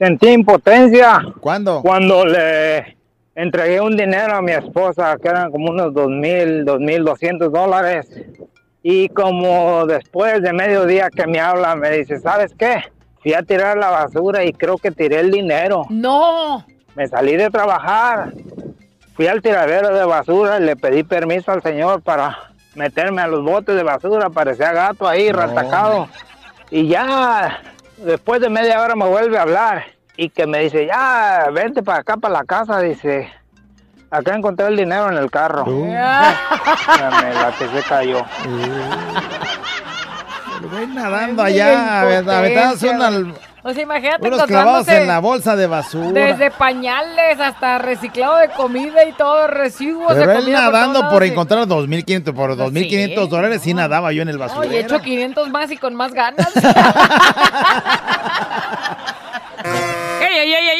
sentí impotencia. ¿Cuándo? Cuando le entregué un dinero a mi esposa, que eran como unos dos mil, dos mil doscientos dólares. Y como después de mediodía que me habla, me dice, ¿sabes qué? Fui a tirar la basura y creo que tiré el dinero. No. Me salí de trabajar, fui al tiradero de basura y le pedí permiso al señor para meterme a los botes de basura, parecía gato ahí, ratacado. Y ya después de media hora me vuelve a hablar y que me dice, ya, vente para acá, para la casa, dice, acá encontré el dinero en el carro. Ya me la que se cayó. Voy nadando allá, aventándose una- O sea, imagínate unos clavados encontrándose en la bolsa de basura. desde pañales hasta reciclado de comida y todo, residuos Pero de él comida nadando por y- encontrar 2.500, por 2.500 dólares, sí nadaba yo en el No, y basurero. he hecho 500 más y con más ganas. ¡Ey, ey, ey, ey,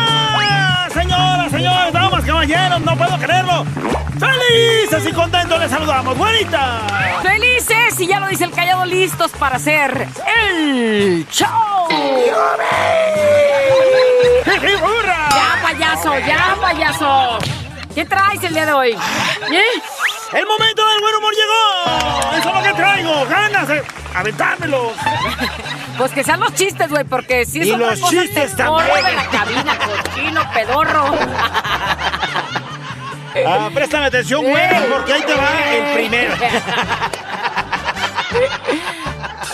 Señores, damas, caballeros, no puedo creerlo. ¡Felices y contentos les saludamos! ¡Buenita! ¡Felices! Y ya lo dice el callado, listos para hacer el show. ¡Ya, payaso! ¡Ya, payaso! ¿Qué traes el día de hoy? ¿Eh? ¡El momento del buen humor llegó! ¡Eso es lo que traigo! ¡Ganas de aventármelos! Pues que sean los chistes, güey, porque si es Y los chistes también. de la cabina, cochino, pedorro. Ah, préstame atención, güey, porque ahí te va el primero.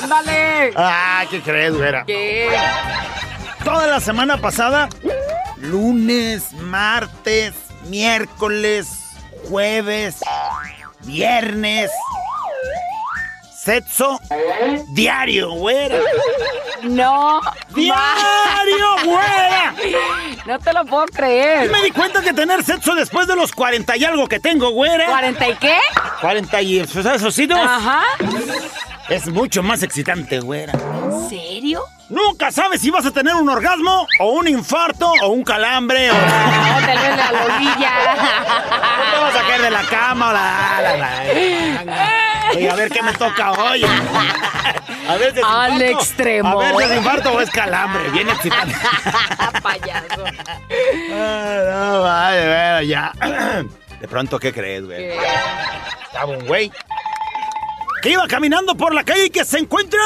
¡Ándale! Ah, ¿qué crees, güera? ¿Qué? Toda la semana pasada, lunes, martes, miércoles, jueves, viernes, sexo diario, güera. No. ¡Diario, güera! No te lo puedo Y creer. me di cuenta que tener sexo después de los 40 y algo que tengo, güera. ¿Cuarenta y qué? 40 y pues, esos. Ajá. Es mucho más excitante, güera. ¿En serio? Nunca sabes si vas a tener un orgasmo, o un infarto, o un calambre, o... No, te ves la lolilla. te vas a caer de la cama o la... la- la- Oye, a ver qué me toca hoy. A ver si Al infarto. extremo. A ver si es infarto o es calambre. Bien excitante. Payaso. Ah, no, vale, bueno, ya. De pronto, ¿qué crees, güey? Estaba un güey que iba caminando por la calle y que se encuentra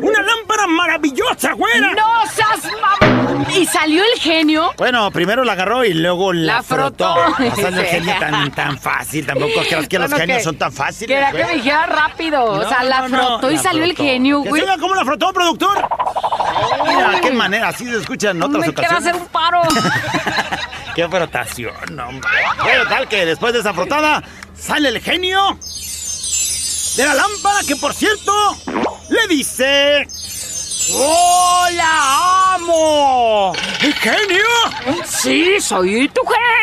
una lámpara maravillosa, güera. ¡No seas mam... ¿Y salió el genio? Bueno, primero la agarró y luego la, La frotó. No sale el genio tan, tan fácil. Tampoco creas que los Bueno, genios que- son tan fáciles. Quería que me dijera rápido. o No, sea, la no, no, frotó y la salió el genio, ¿Que güey. oiga cómo la frotó, productor? Mira, qué manera, así se escucha en otras Me quiero ocasiones. hacer un paro. ¡Qué frotación, hombre! Bueno, tal que después de esa frotada sale el genio de la lámpara que, por cierto, le dice... ¡Hola, amo! ¿El genio? Sí, soy tu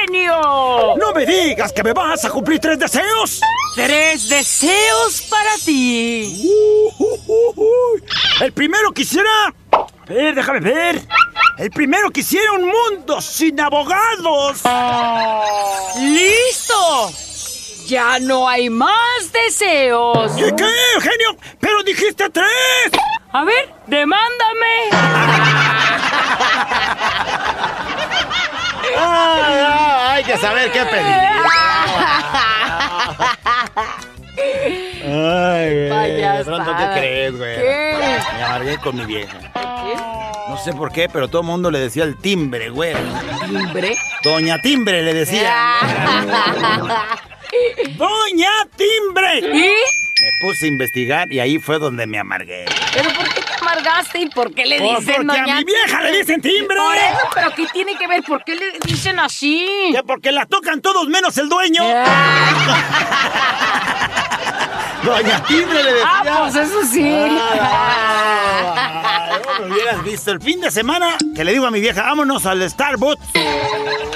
genio. ¡No me digas que me vas a cumplir tres deseos! Tres deseos para ti. Uy, El primero quisiera... A ver, déjame ver. El primero quisiera un mundo sin abogados. ¡Listo! Ya no hay más deseos. ¿Y qué, genio? ¡Pero dijiste tres! A ver, demándame. Ah, hay que saber qué pedir. Ay, güey. De pronto, ¿qué crees, güey? ¿Qué? Me amargué con mi vieja. No sé por qué, pero todo el mundo le decía el timbre, güey. ¿Timbre? Doña Timbre le decía. ¡Doña Timbre! ¿Y? Me puse a investigar y ahí fue donde me amargué. ¿Pero por qué te amargaste y por qué le Pues dicen porque a doña mi vieja le dicen timbre. Por eso, pero ¿qué tiene que ver? ¿Por qué le dicen así? Que porque la tocan todos menos el dueño. Doña Timbre le decía. Ah, pues eso sí. Me hubieras visto el fin de semana que le digo a mi vieja, vámonos al Starbucks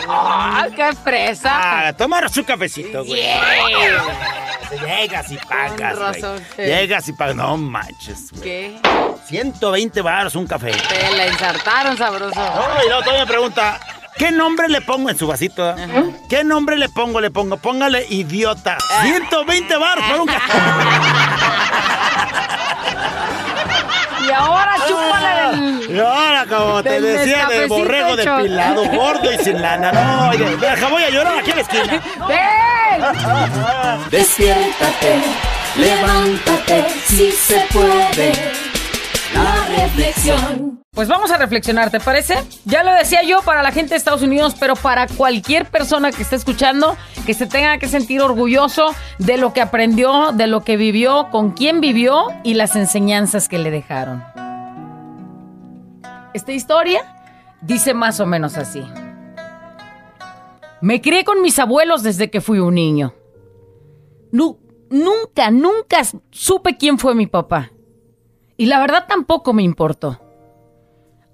¡Ah, qué fresa! a tomar su cafecito, güey. Llegas y pagas, güey. razón, sí. Llegas y pagas. No manches, güey. ¿Qué? 120 baros un café. Te la ensartaron, sabroso. No, y luego todavía me pregunta, ¿qué nombre le pongo en su vasito? eh? ¿Qué nombre le pongo? Le pongo, póngale idiota. 120 baros por un café. ahora chúpale el... Y ahora, como te Del decía, de borrego hecho. depilado, gordo y sin lana. No, oye, deja, voy a llorar aquí en la esquina. ¡Ven! Despiértate, levántate, si se puede. Pues vamos a reflexionar, ¿te parece? Ya lo decía yo para la gente de Estados Unidos, pero para cualquier persona que esté escuchando, que se tenga que sentir orgulloso de lo que aprendió, de lo que vivió, con quién vivió y las enseñanzas que le dejaron. Esta historia dice más o menos así. Me crié con mis abuelos desde que fui un niño. Nu- nunca, nunca supe quién fue mi papá. Y la verdad tampoco me importó.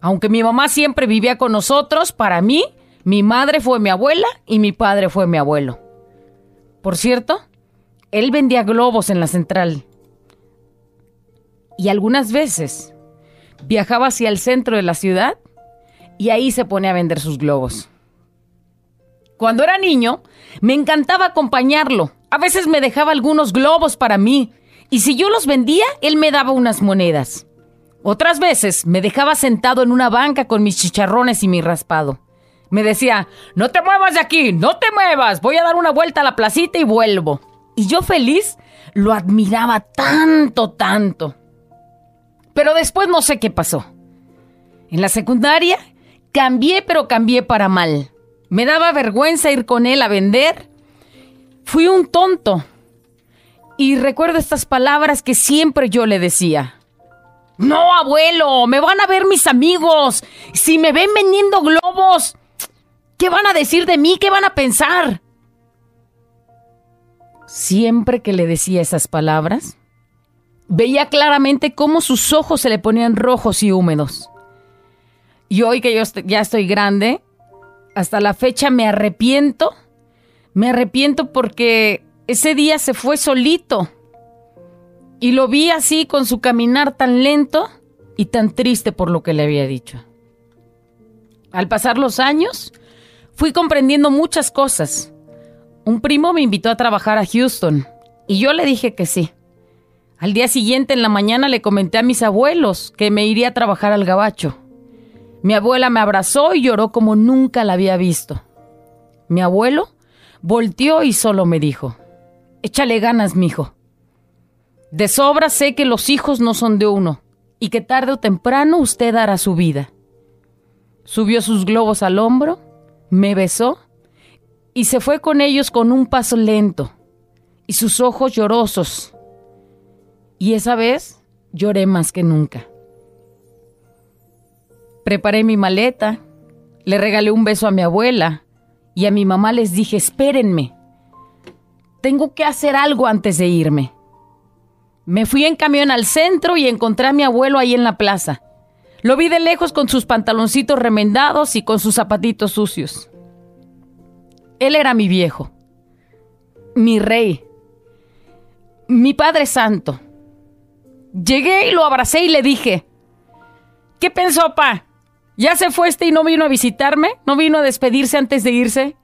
Aunque mi mamá siempre vivía con nosotros, para mí, mi madre fue mi abuela y mi padre fue mi abuelo. Por cierto, él vendía globos en la central. Y algunas veces viajaba hacia el centro de la ciudad y ahí se ponía a vender sus globos. Cuando era niño, me encantaba acompañarlo. A veces me dejaba algunos globos para mí. Y si yo los vendía, él me daba unas monedas. Otras veces me dejaba sentado en una banca con mis chicharrones y mi raspado. Me decía, no te muevas de aquí, no te muevas, voy a dar una vuelta a la placita y vuelvo. Y yo feliz lo admiraba tanto, tanto. Pero después no sé qué pasó. En la secundaria cambié, pero cambié para mal. Me daba vergüenza ir con él a vender. Fui un tonto. Y recuerdo estas palabras que siempre yo le decía. No, abuelo, me van a ver mis amigos. Si me ven vendiendo globos, ¿qué van a decir de mí? ¿Qué van a pensar? Siempre que le decía esas palabras, veía claramente cómo sus ojos se le ponían rojos y húmedos. Y hoy que yo ya estoy grande, hasta la fecha me arrepiento. Me arrepiento porque ese día se fue solito. Y lo vi así con su caminar tan lento y tan triste por lo que le había dicho. Al pasar los años, fui comprendiendo muchas cosas. Un primo me invitó a trabajar a Houston y yo le dije que sí. Al día siguiente en la mañana le comenté a mis abuelos que me iría a trabajar al gabacho. Mi abuela me abrazó y lloró como nunca la había visto. Mi abuelo volteó y solo me dijo, échale ganas, mijo. De sobra sé que los hijos no son de uno y que tarde o temprano usted hará su vida. Subió sus globos al hombro, me besó y se fue con ellos con un paso lento y sus ojos llorosos. Y esa vez lloré más que nunca. Preparé mi maleta, le regalé un beso a mi abuela y a mi mamá les dije, espérenme, tengo que hacer algo antes de irme. Me fui en camión al centro y encontré a mi abuelo ahí en la plaza. Lo vi de lejos con sus pantaloncitos remendados y con sus zapatitos sucios. Él era mi viejo, mi rey, mi Padre Santo. Llegué y lo abracé y le dije, ¿qué pensó, pa? ¿Ya se fue este y no vino a visitarme? ¿No vino a despedirse antes de irse?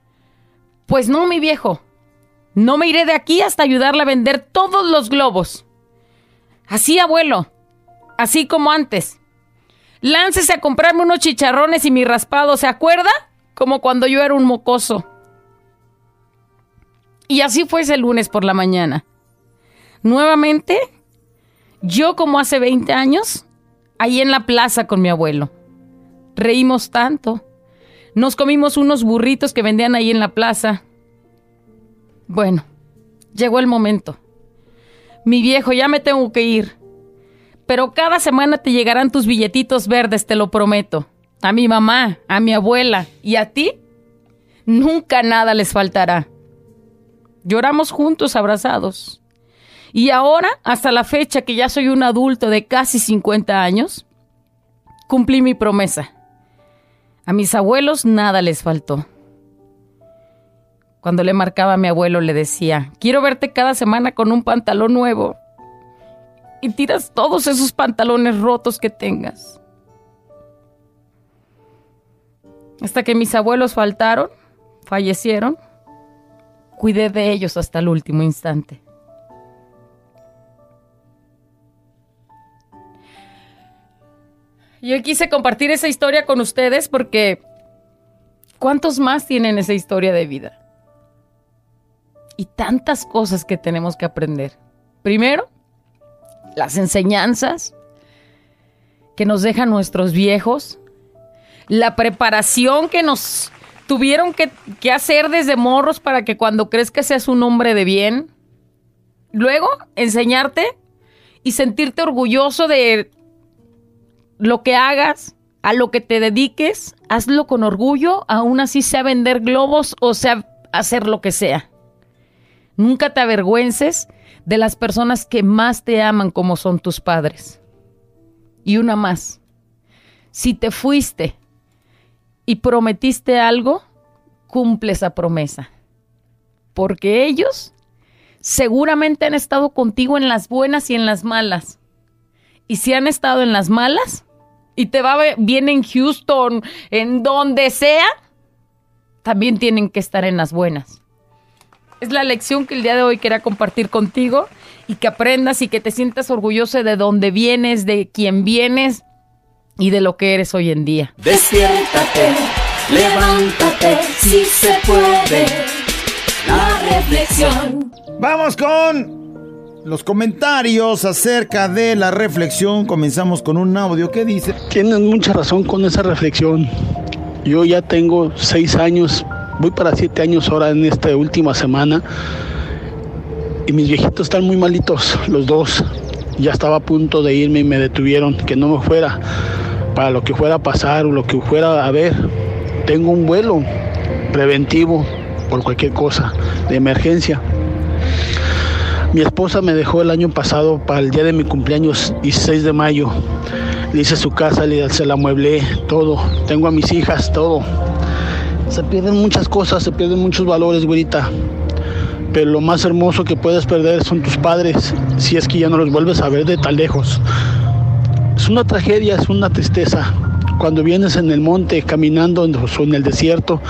Pues no, mi viejo. No me iré de aquí hasta ayudarle a vender todos los globos. Así, abuelo. Así como antes. Láncese a comprarme unos chicharrones y mi raspado, ¿se acuerda? Como cuando yo era un mocoso. Y así fue ese lunes por la mañana. Nuevamente, yo como hace 20 años, ahí en la plaza con mi abuelo. Reímos tanto. Nos comimos unos burritos que vendían ahí en la plaza. Bueno, llegó el momento. Mi viejo, ya me tengo que ir. Pero cada semana te llegarán tus billetitos verdes, te lo prometo. A mi mamá, a mi abuela y a ti, nunca nada les faltará. Lloramos juntos, abrazados. Y ahora, hasta la fecha que ya soy un adulto de casi 50 años, cumplí mi promesa. A mis abuelos nada les faltó. Cuando le marcaba a mi abuelo le decía, quiero verte cada semana con un pantalón nuevo. Y tiras todos esos pantalones rotos que tengas. Hasta que mis abuelos faltaron, fallecieron, cuidé de ellos hasta el último instante. Yo quise compartir esa historia con ustedes porque ¿cuántos más tienen esa historia de vida? Y tantas cosas que tenemos que aprender. Primero, las enseñanzas que nos dejan nuestros viejos, la preparación que nos tuvieron que, hacer desde morros para que cuando crezcas seas un hombre de bien. Luego, enseñarte y sentirte orgulloso de lo que hagas, a lo que te dediques, hazlo con orgullo, aún así sea vender globos o sea hacer lo que sea. Nunca te avergüences de las personas que más te aman como son tus padres. Y una más, si te fuiste y prometiste algo, cumple esa promesa. Porque ellos seguramente han estado contigo en las buenas y en las malas. Y si han estado en las malas, y te va bien en Houston, en donde sea, también tienen que estar en las buenas. Es la lección que el día de hoy quería compartir contigo y que aprendas y que te sientas orgulloso de dónde vienes, de quién vienes y de lo que eres hoy en día. Despiértate, levántate, si se puede. La reflexión. Vamos con los comentarios acerca de la reflexión. Comenzamos con un audio que dice... Tienes mucha razón con esa reflexión. Yo ya tengo seis años, voy para siete años ahora en esta última semana. Y mis viejitos están muy malitos, los dos. Ya estaba a punto de irme y me detuvieron, que no me fuera para lo que fuera a pasar o lo que fuera a ver. Tengo un vuelo preventivo por cualquier cosa de emergencia. Mi esposa me dejó el año pasado para el día de mi cumpleaños, 16 de mayo. Le hice su casa, le, se la mueblé, todo. Tengo a mis hijas, todo. Se pierden muchas cosas, se pierden muchos valores, güerita. Pero lo más hermoso que puedes perder son tus padres, si es que ya no los vuelves a ver de tan lejos. Es una tragedia, es una tristeza. Cuando vienes en el monte, caminando o en el desierto,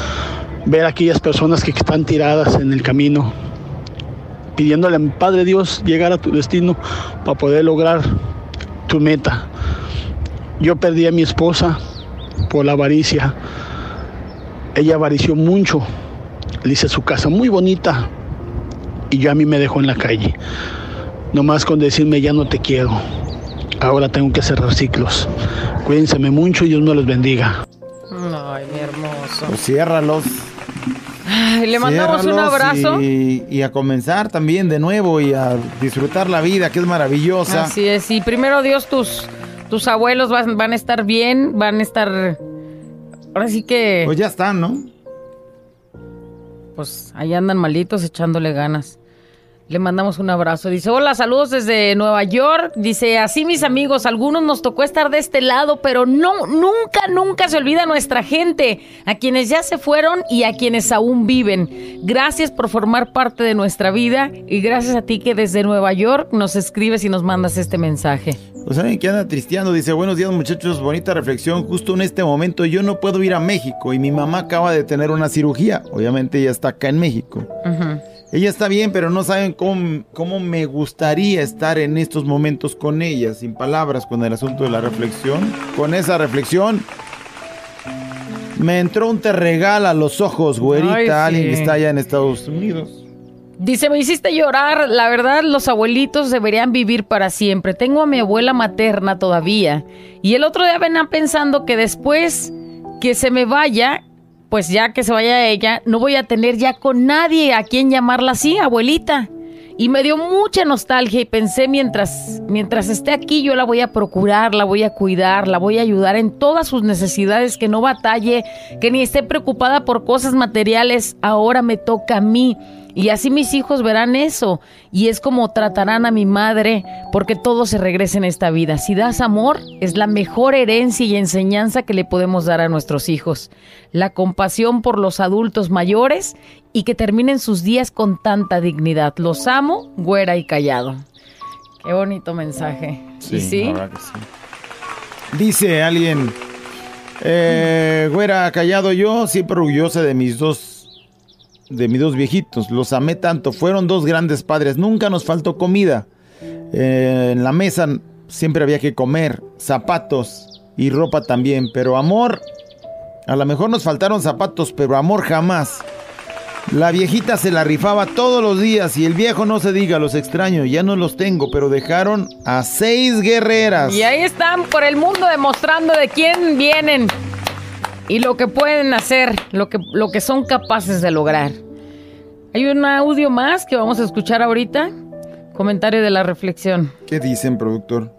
ver a aquellas personas que están tiradas en el camino, pidiéndole a mi Padre Dios llegar a tu destino para poder lograr tu meta. Yo perdí a mi esposa por la avaricia. Ella avarició mucho. Le hice su casa muy bonita y yo a mí me dejó en la calle. Nomás con decirme ya no te quiero. Ahora tengo que cerrar ciclos. Cuídense mucho y Dios me los bendiga. Ay, mi hermoso. Pues ciérralos le mandamos un abrazo. Y, a comenzar también de nuevo y a disfrutar la vida, que es maravillosa. Así es, y primero Dios, tus, tus abuelos van, van a estar bien, van a estar... Ahora sí que... Pues ya están, ¿no? Pues ahí andan malitos echándole ganas. Le mandamos un abrazo. Dice, hola, saludos desde Nueva York. Dice, así mis amigos, algunos nos tocó estar de este lado, pero no, nunca, nunca se olvida nuestra gente, a quienes ya se fueron y a quienes aún viven. Gracias por formar parte de nuestra vida y gracias a ti que desde Nueva York nos escribes y nos mandas este mensaje. Pues alguien que anda tristeando dice, buenos días muchachos, bonita reflexión. Justo en este momento yo no puedo ir a México y mi mamá acaba de tener una cirugía. Obviamente ella está acá en México. Ella está bien, pero no saben cómo, cómo me gustaría estar en estos momentos con ella, sin palabras, con el asunto de la reflexión. Con esa reflexión, me entró un te regala a los ojos, güerita, alguien que está allá en Estados Unidos. Dice, me hiciste llorar. La verdad, los abuelitos deberían vivir para siempre. Tengo a mi abuela materna todavía. Y el otro día venía pensando que después que se me vaya, pues ya que se vaya ella, no voy a tener ya con nadie a quien llamarla así, abuelita. Y me dio mucha nostalgia y pensé mientras, mientras esté aquí yo la voy a procurar, la voy a cuidar, la voy a ayudar en todas sus necesidades, que no batalle, que ni esté preocupada por cosas materiales, ahora me toca a mí. Y así mis hijos verán eso. Y es como tratarán a mi madre, porque todo se regresa en esta vida. Si das amor, es la mejor herencia y enseñanza que le podemos dar a nuestros hijos. La compasión por los adultos mayores y que terminen sus días con tanta dignidad. Los amo, güera y callado. Qué bonito mensaje. ¿Y sí? que sí. Dice alguien, eh, güera, callado yo, siempre orgullosa de mis dos, de mis dos viejitos. Los amé tanto, fueron dos grandes padres, nunca nos faltó comida. Eh, en la mesa siempre había que comer, zapatos y ropa también, pero amor, a lo mejor nos faltaron zapatos, pero amor jamás. La viejita se la rifaba todos los días y el viejo no se diga, los extraño, ya no los tengo, pero dejaron a seis guerreras. Y ahí están por el mundo demostrando de quién vienen y lo que pueden hacer, lo que, lo que son capaces de lograr. Hay un audio más que vamos a escuchar ahorita. Comentario de la reflexión. ¿Qué dicen, productor?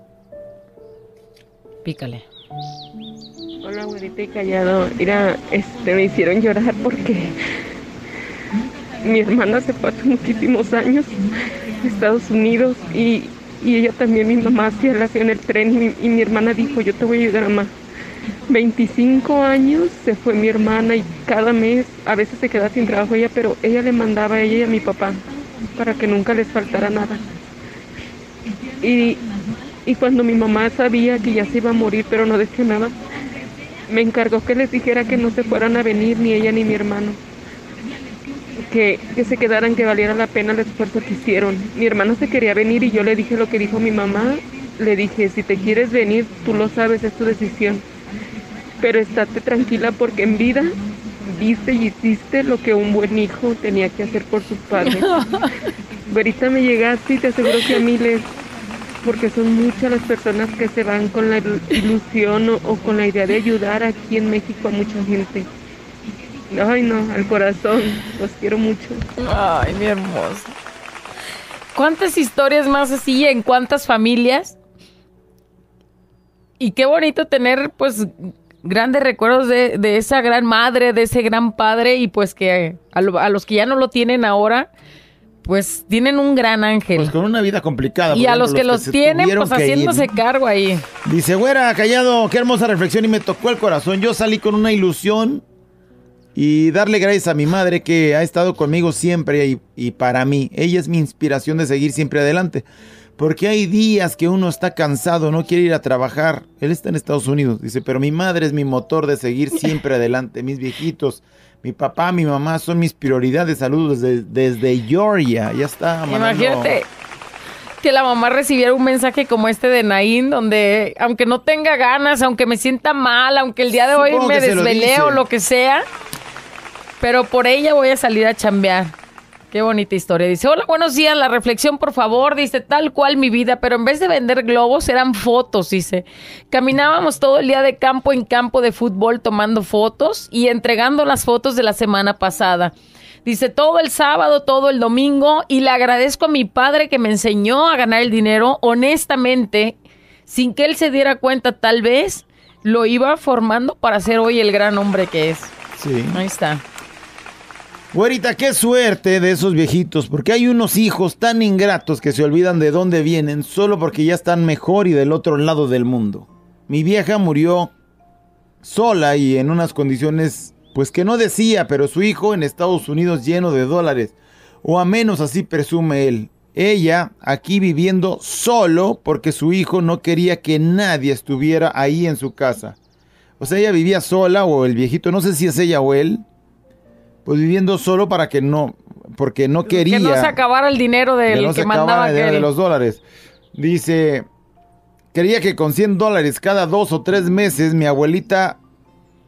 Pícale. Hola, güerita y callado. Mira, este, me hicieron llorar porque mi hermana se fue hace muchísimos años a Estados Unidos y, y ella también, mi mamá, hacía la en el tren y mi, y mi hermana dijo, yo te voy a ayudar a más. 25 años se fue mi hermana y cada mes a veces se queda sin trabajo ella, pero ella le mandaba a ella y a mi papá para que nunca les faltara nada. Y, y cuando mi mamá sabía que ya se iba a morir, pero no decía nada, me encargó que les dijera que no se fueran a venir ni ella ni mi hermano. Que, que se quedaran, que valiera la pena el esfuerzo que hicieron. Mi hermano se quería venir y yo le dije lo que dijo mi mamá. Le dije, si te quieres venir, tú lo sabes, es tu decisión. Pero estate tranquila porque en vida viste y hiciste lo que un buen hijo tenía que hacer por sus padres. Ahorita me llegaste y te aseguro que a miles, porque son muchas las personas que se van con la ilu- ilusión o, o con la idea de ayudar aquí en México a mucha gente. Ay, no, al corazón, los quiero mucho. Ay, mi hermosa. ¿Cuántas historias más así en cuántas familias? Y qué bonito tener, pues, grandes recuerdos de, de esa gran madre, de ese gran padre, y pues que a, lo- a los que ya no lo tienen ahora, pues tienen un gran ángel. Pues con una vida complicada. y a ejemplo, los que los tienen, pues ir, haciéndose ¿no? cargo ahí. Dice, güera, callado, qué hermosa reflexión y me tocó el corazón. Yo salí con una ilusión y darle gracias a mi madre que ha estado conmigo siempre y, y para mí. Ella es mi inspiración de seguir siempre adelante. Porque hay días que uno está cansado, no quiere ir a trabajar. Él está en Estados Unidos, dice, pero mi madre es mi motor de seguir siempre adelante. Mis viejitos, mi papá, mi mamá son mis prioridades. Saludos desde, desde Georgia. Ya está. mandando- Imagínate que la mamá recibiera un mensaje como este de Naín, donde aunque no tenga ganas, aunque me sienta mal, aunque el día de hoy Supongo me lo desvelé o lo que sea, pero por ella voy a salir a chambear. Qué bonita historia. Dice, hola, buenos días, la reflexión, por favor. Dice, tal cual mi vida, pero en vez de vender globos, eran fotos, dice. Caminábamos todo el día de campo en campo de fútbol tomando fotos y entregando las fotos de la semana pasada. Dice, todo el sábado, todo el domingo, y le agradezco a mi padre que me enseñó a ganar el dinero honestamente, sin que él se diera cuenta, tal vez lo iba formando para ser hoy el gran hombre que es. Sí. Ahí está. Güerita, qué suerte de esos viejitos, porque hay unos hijos tan ingratos que se olvidan de dónde vienen solo porque ya están mejor y del otro lado del mundo. Mi vieja murió sola y en unas condiciones, pues que no decía, pero su hijo en Estados Unidos lleno de dólares, o a menos así presume él. Ella aquí viviendo solo porque su hijo no quería que nadie estuviera ahí en su casa. O sea, ella vivía sola o el viejito, no sé si es ella o él, pues viviendo solo para que no, porque no quería Que no se acabara el dinero del que no que se mandaba acabara el dinero de los dólares. Dice, quería que con 100 dólares cada dos o tres meses mi abuelita,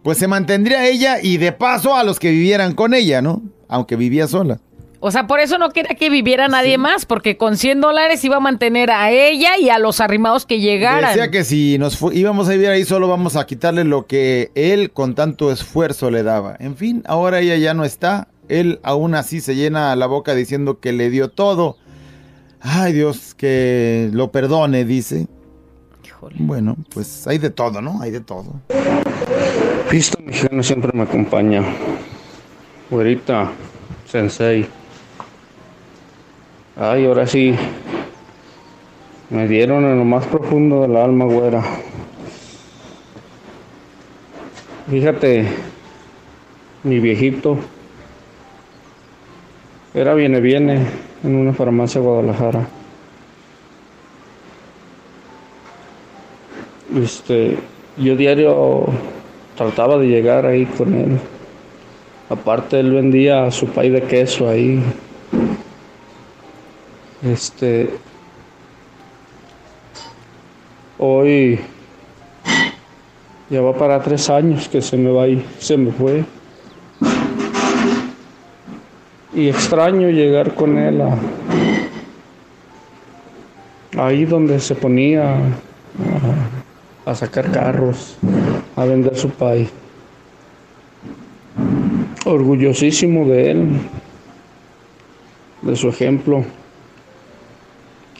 pues se mantendría ella y de paso a los que vivieran con ella, ¿no? Aunque vivía sola. O sea, por eso no quería que viviera nadie más, porque con 100 dólares iba a mantener a ella y a los arrimados que llegaran. Decía que si nos íbamos a vivir ahí solo vamos a quitarle lo que él con tanto esfuerzo le daba. En fin, ahora ella ya no está. Él aún así se llena la boca diciendo que le dio todo. Ay Dios, que lo perdone, dice. Híjole. Bueno, pues hay de todo, ¿no? Hay de todo. Cristo mexicano siempre me acompaña. Güerita, sensei, Ay, ahora sí. Me dieron en lo más profundo del alma, güera. Fíjate, mi viejito era viene viene en una farmacia de Guadalajara. Este, yo diario trataba de llegar ahí con él. Aparte él vendía su pay de queso ahí. Este hoy ya va para tres años que se me va y se me fue. Y extraño llegar con él a, ahí donde se ponía a, a sacar carros, a vender su país. Orgullosísimo de él, de su ejemplo,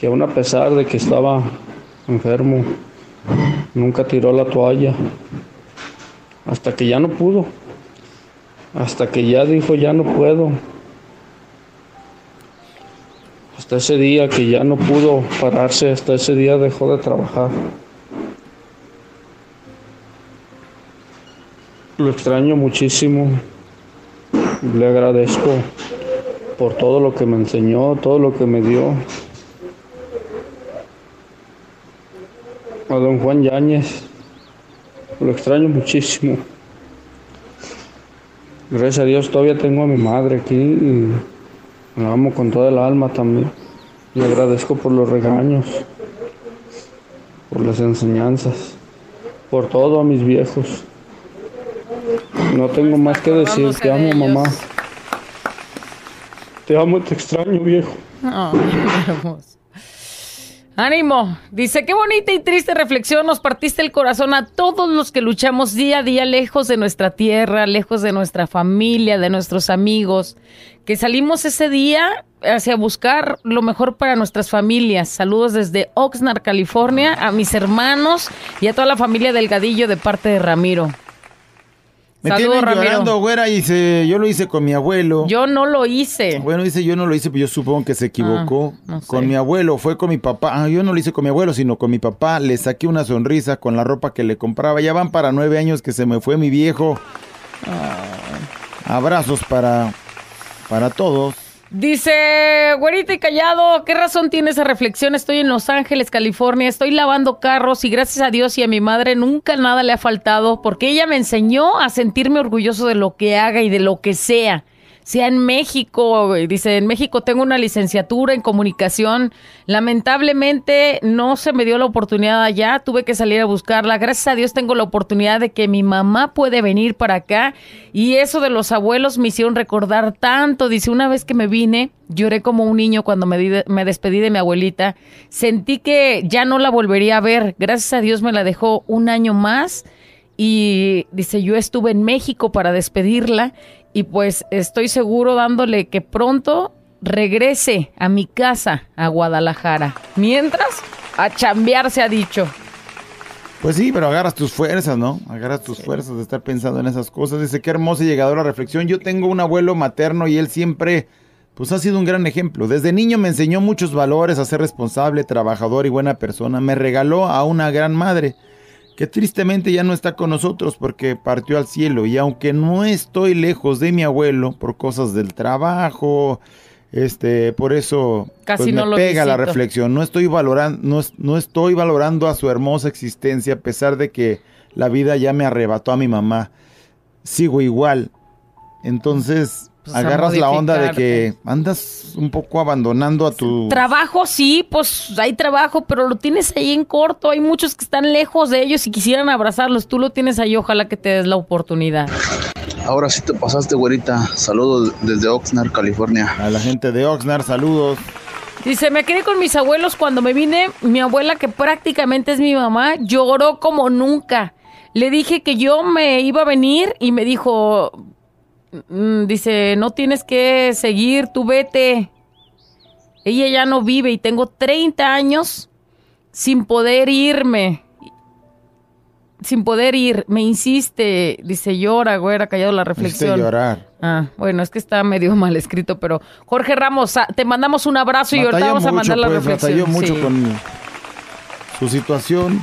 que aún a pesar de que estaba enfermo, nunca tiró la toalla, hasta que ya no pudo, hasta que ya dijo ya no puedo, hasta ese día que ya no pudo pararse, hasta ese día dejó de trabajar. Lo extraño muchísimo, le agradezco por todo lo que me enseñó, todo lo que me dio. A don Juan Yáñez, lo extraño muchísimo. Gracias a Dios todavía tengo a mi madre aquí y la amo con toda el alma también. Le agradezco por los regaños, por las enseñanzas, por todo a mis viejos. No tengo más que decir, te amo mamá. Te amo y te extraño viejo. Hermoso. Ánimo, dice, qué bonita y triste reflexión, nos partiste el corazón a todos los que luchamos día a día lejos de nuestra tierra, lejos de nuestra familia, de nuestros amigos, que salimos ese día hacia buscar lo mejor para nuestras familias. Saludos desde Oxnard, California, a mis hermanos y a toda la familia Delgadillo de parte de Ramiro. Me Saludos, tienen Ramiro. llorando, güera, y dice, yo lo hice con mi abuelo. Yo no lo hice. Bueno, dice, yo no lo hice, pero yo supongo que se equivocó. Ah, no sé. Con mi abuelo, fue con mi papá. Ah, yo no lo hice con mi abuelo, sino con mi papá. Le saqué una sonrisa con la ropa que le compraba. Ya van para nueve años que se me fue mi viejo. Abrazos para, para todos. Dice, güerita y callado, ¿qué razón tiene esa reflexión? Estoy en Los Ángeles, California, estoy lavando carros y gracias a Dios y a mi madre nunca nada le ha faltado porque ella me enseñó a sentirme orgulloso de lo que haga y de lo que sea. Sea en México, dice, en México tengo una licenciatura en comunicación. Lamentablemente no se me dio la oportunidad allá, tuve que salir a buscarla. Gracias a Dios tengo la oportunidad de que mi mamá puede venir para acá y eso de los abuelos me hicieron recordar tanto. Dice, una vez que me vine, lloré como un niño cuando me, me despedí de mi abuelita. Sentí que ya no la volvería a ver. Gracias a Dios me la dejó un año más y dice, yo estuve en México para despedirla y pues estoy seguro dándole que pronto regrese a mi casa a Guadalajara. Mientras, a chambear se ha dicho. Pues sí, pero agarras tus fuerzas, ¿no? Agarras tus fuerzas de estar pensando en esas cosas. Dice, qué hermosa y llegadora reflexión. Yo tengo un abuelo materno y él siempre, pues ha sido un gran ejemplo. Desde niño me enseñó muchos valores, a ser responsable, trabajador y buena persona. Me regaló a una gran madre que tristemente ya no está con nosotros porque partió al cielo. Y aunque no estoy lejos de mi abuelo por cosas del trabajo, este, por eso Casi pues, no me lo pega la reflexión. No estoy valorando, no, no estoy valorando a su hermosa existencia a pesar de que la vida ya me arrebató a mi mamá. Sigo igual. Entonces Pues, agarras la onda de que andas un poco abandonando a tu Trabajo, sí, pues hay trabajo, pero lo tienes ahí en corto. Hay muchos que están lejos de ellos y quisieran abrazarlos. Tú lo tienes ahí, ojalá que te des la oportunidad. Ahora sí te pasaste, güerita. Saludos desde Oxnard, California. a la gente de Oxnard, saludos. Dice, me quedé con mis abuelos cuando me vine. Mi abuela, que prácticamente es mi mamá, lloró como nunca. Le dije que yo me iba a venir y me dijo, dice, no tienes que seguir, tú vete. Ella ya no vive y tengo 30 años sin poder irme. sin poder ir. Me insiste, dice llora, güera, callado la reflexión. llorar. Ah, bueno, es que está medio mal escrito, pero Jorge Ramos, ah, te mandamos un abrazo y ahorita vamos a mandar la pues, reflexión. batalló mucho Sí. con su situación.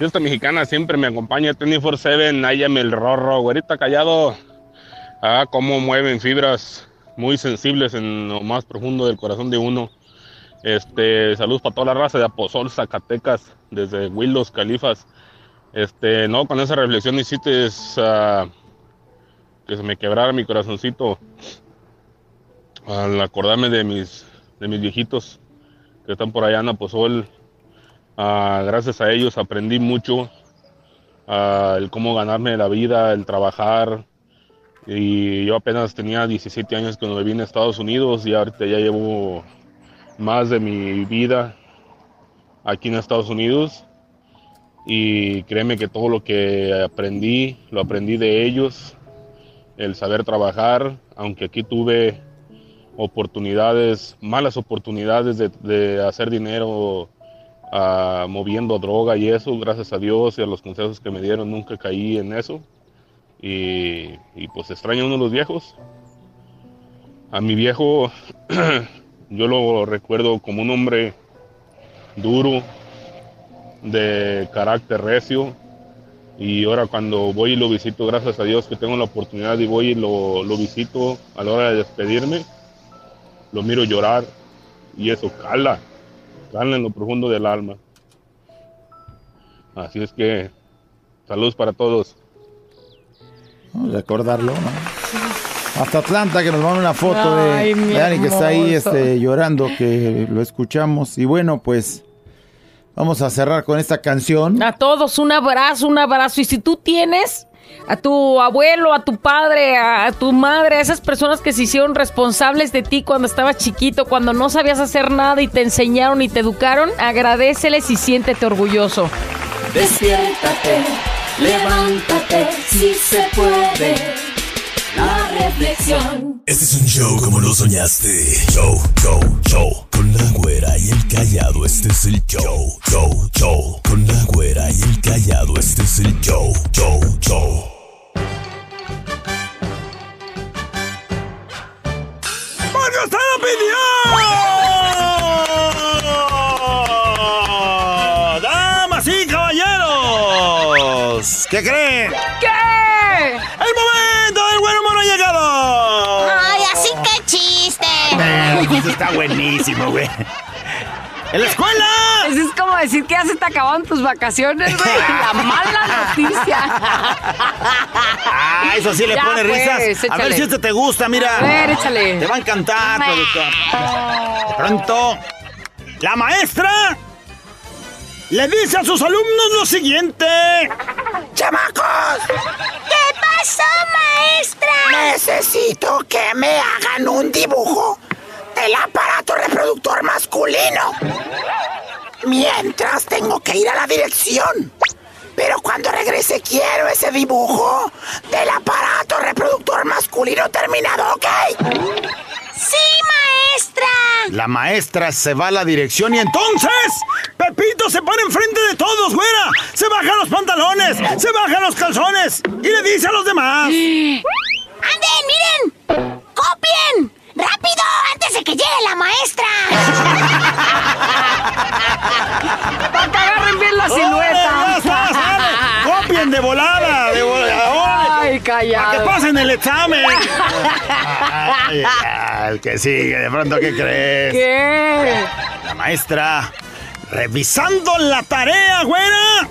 Esta mexicana siempre me acompaña 24-7, náyame el rorro, güerita callado. Ah, cómo mueven fibras muy sensibles en lo más profundo del corazón de uno. Este, saludos para toda la raza de Aposol, Zacatecas, desde Willos, Califas. Este, no, con esa reflexión hiciste ah, que se me quebrara mi corazoncito al acordarme de mis, de mis viejitos que están por allá en Aposol. Ah, gracias a ellos aprendí mucho ah, el cómo ganarme la vida, el trabajar. Y yo apenas tenía 17 años cuando me vine a Estados Unidos y ahorita ya llevo más de mi vida aquí en Estados Unidos. Y créeme que todo lo que aprendí, lo aprendí de ellos. El saber trabajar, aunque aquí tuve oportunidades, malas oportunidades de, de hacer dinero ah, moviendo droga y eso, gracias a Dios y a los consejos que me dieron, nunca caí en eso. Y, y pues extraño a uno de los viejos. A mi viejo, yo lo recuerdo como un hombre duro, de carácter recio. Y ahora cuando voy y lo visito, gracias a Dios que tengo la oportunidad y voy y lo, lo visito a la hora de despedirme, lo miro llorar y eso cala, cala en lo profundo del alma. Así es que saludos para todos. A recordarlo, ¿no? Hasta Atlanta, que nos manda una foto de, Ay, mi de Dani que está ahí este, llorando, que lo escuchamos. Y bueno, pues vamos a cerrar con esta canción. A todos un abrazo, un abrazo. Y si tú tienes a tu abuelo, a tu padre, a, a tu madre, a esas personas que se hicieron responsables de ti cuando estabas chiquito, cuando no sabías hacer nada y te enseñaron y te educaron, agradeceles y siéntete orgulloso. Despiértate, levántate, si se puede. La reflexión. Este es un show como lo soñaste. Show, show, show. Con la güera y el callado, este es el show. Show, show. Con la güera y el callado, este es el show. Show, show. ¡Porque usted lo pidió! ¿Qué creen? ¿Qué? ¡El momento del buen humor ha llegado! Ay, así que chiste. Eh, Eso está buenísimo, güey. ¡En la escuela! Eso es como decir que ya se te acabaron tus vacaciones, güey. La mala noticia. Ah, eso sí le Ya, pone pues, risas. A ver si este te gusta, mira. A ver, échale. Te va a encantar, productor. De pronto, la maestra le dice a sus alumnos lo siguiente. ¡Chamacos! ¿Qué pasó, maestra? Necesito que me hagan un dibujo del aparato reproductor masculino. Mientras tengo que ir a la dirección. Pero cuando regrese quiero ese dibujo del aparato reproductor masculino terminado, ¿ok? Sí, maestra. La maestra se va a la dirección y entonces Pepito se pone enfrente de todos, güera. Se baja los pantalones, se baja los calzones y le dice a los demás. ¡Anden, miren! ¡Copien! ¡Rápido! ¡Antes de que llegue la maestra! Para que agarren bien la ¡Órale, ya silueta. ¡Copien de volada! ¡De volada! Ay, callado. ¡Para que pasen el examen! Ay, ay, el que sigue, de pronto, ¿qué crees? ¿Qué? La maestra, revisando la tarea, güera,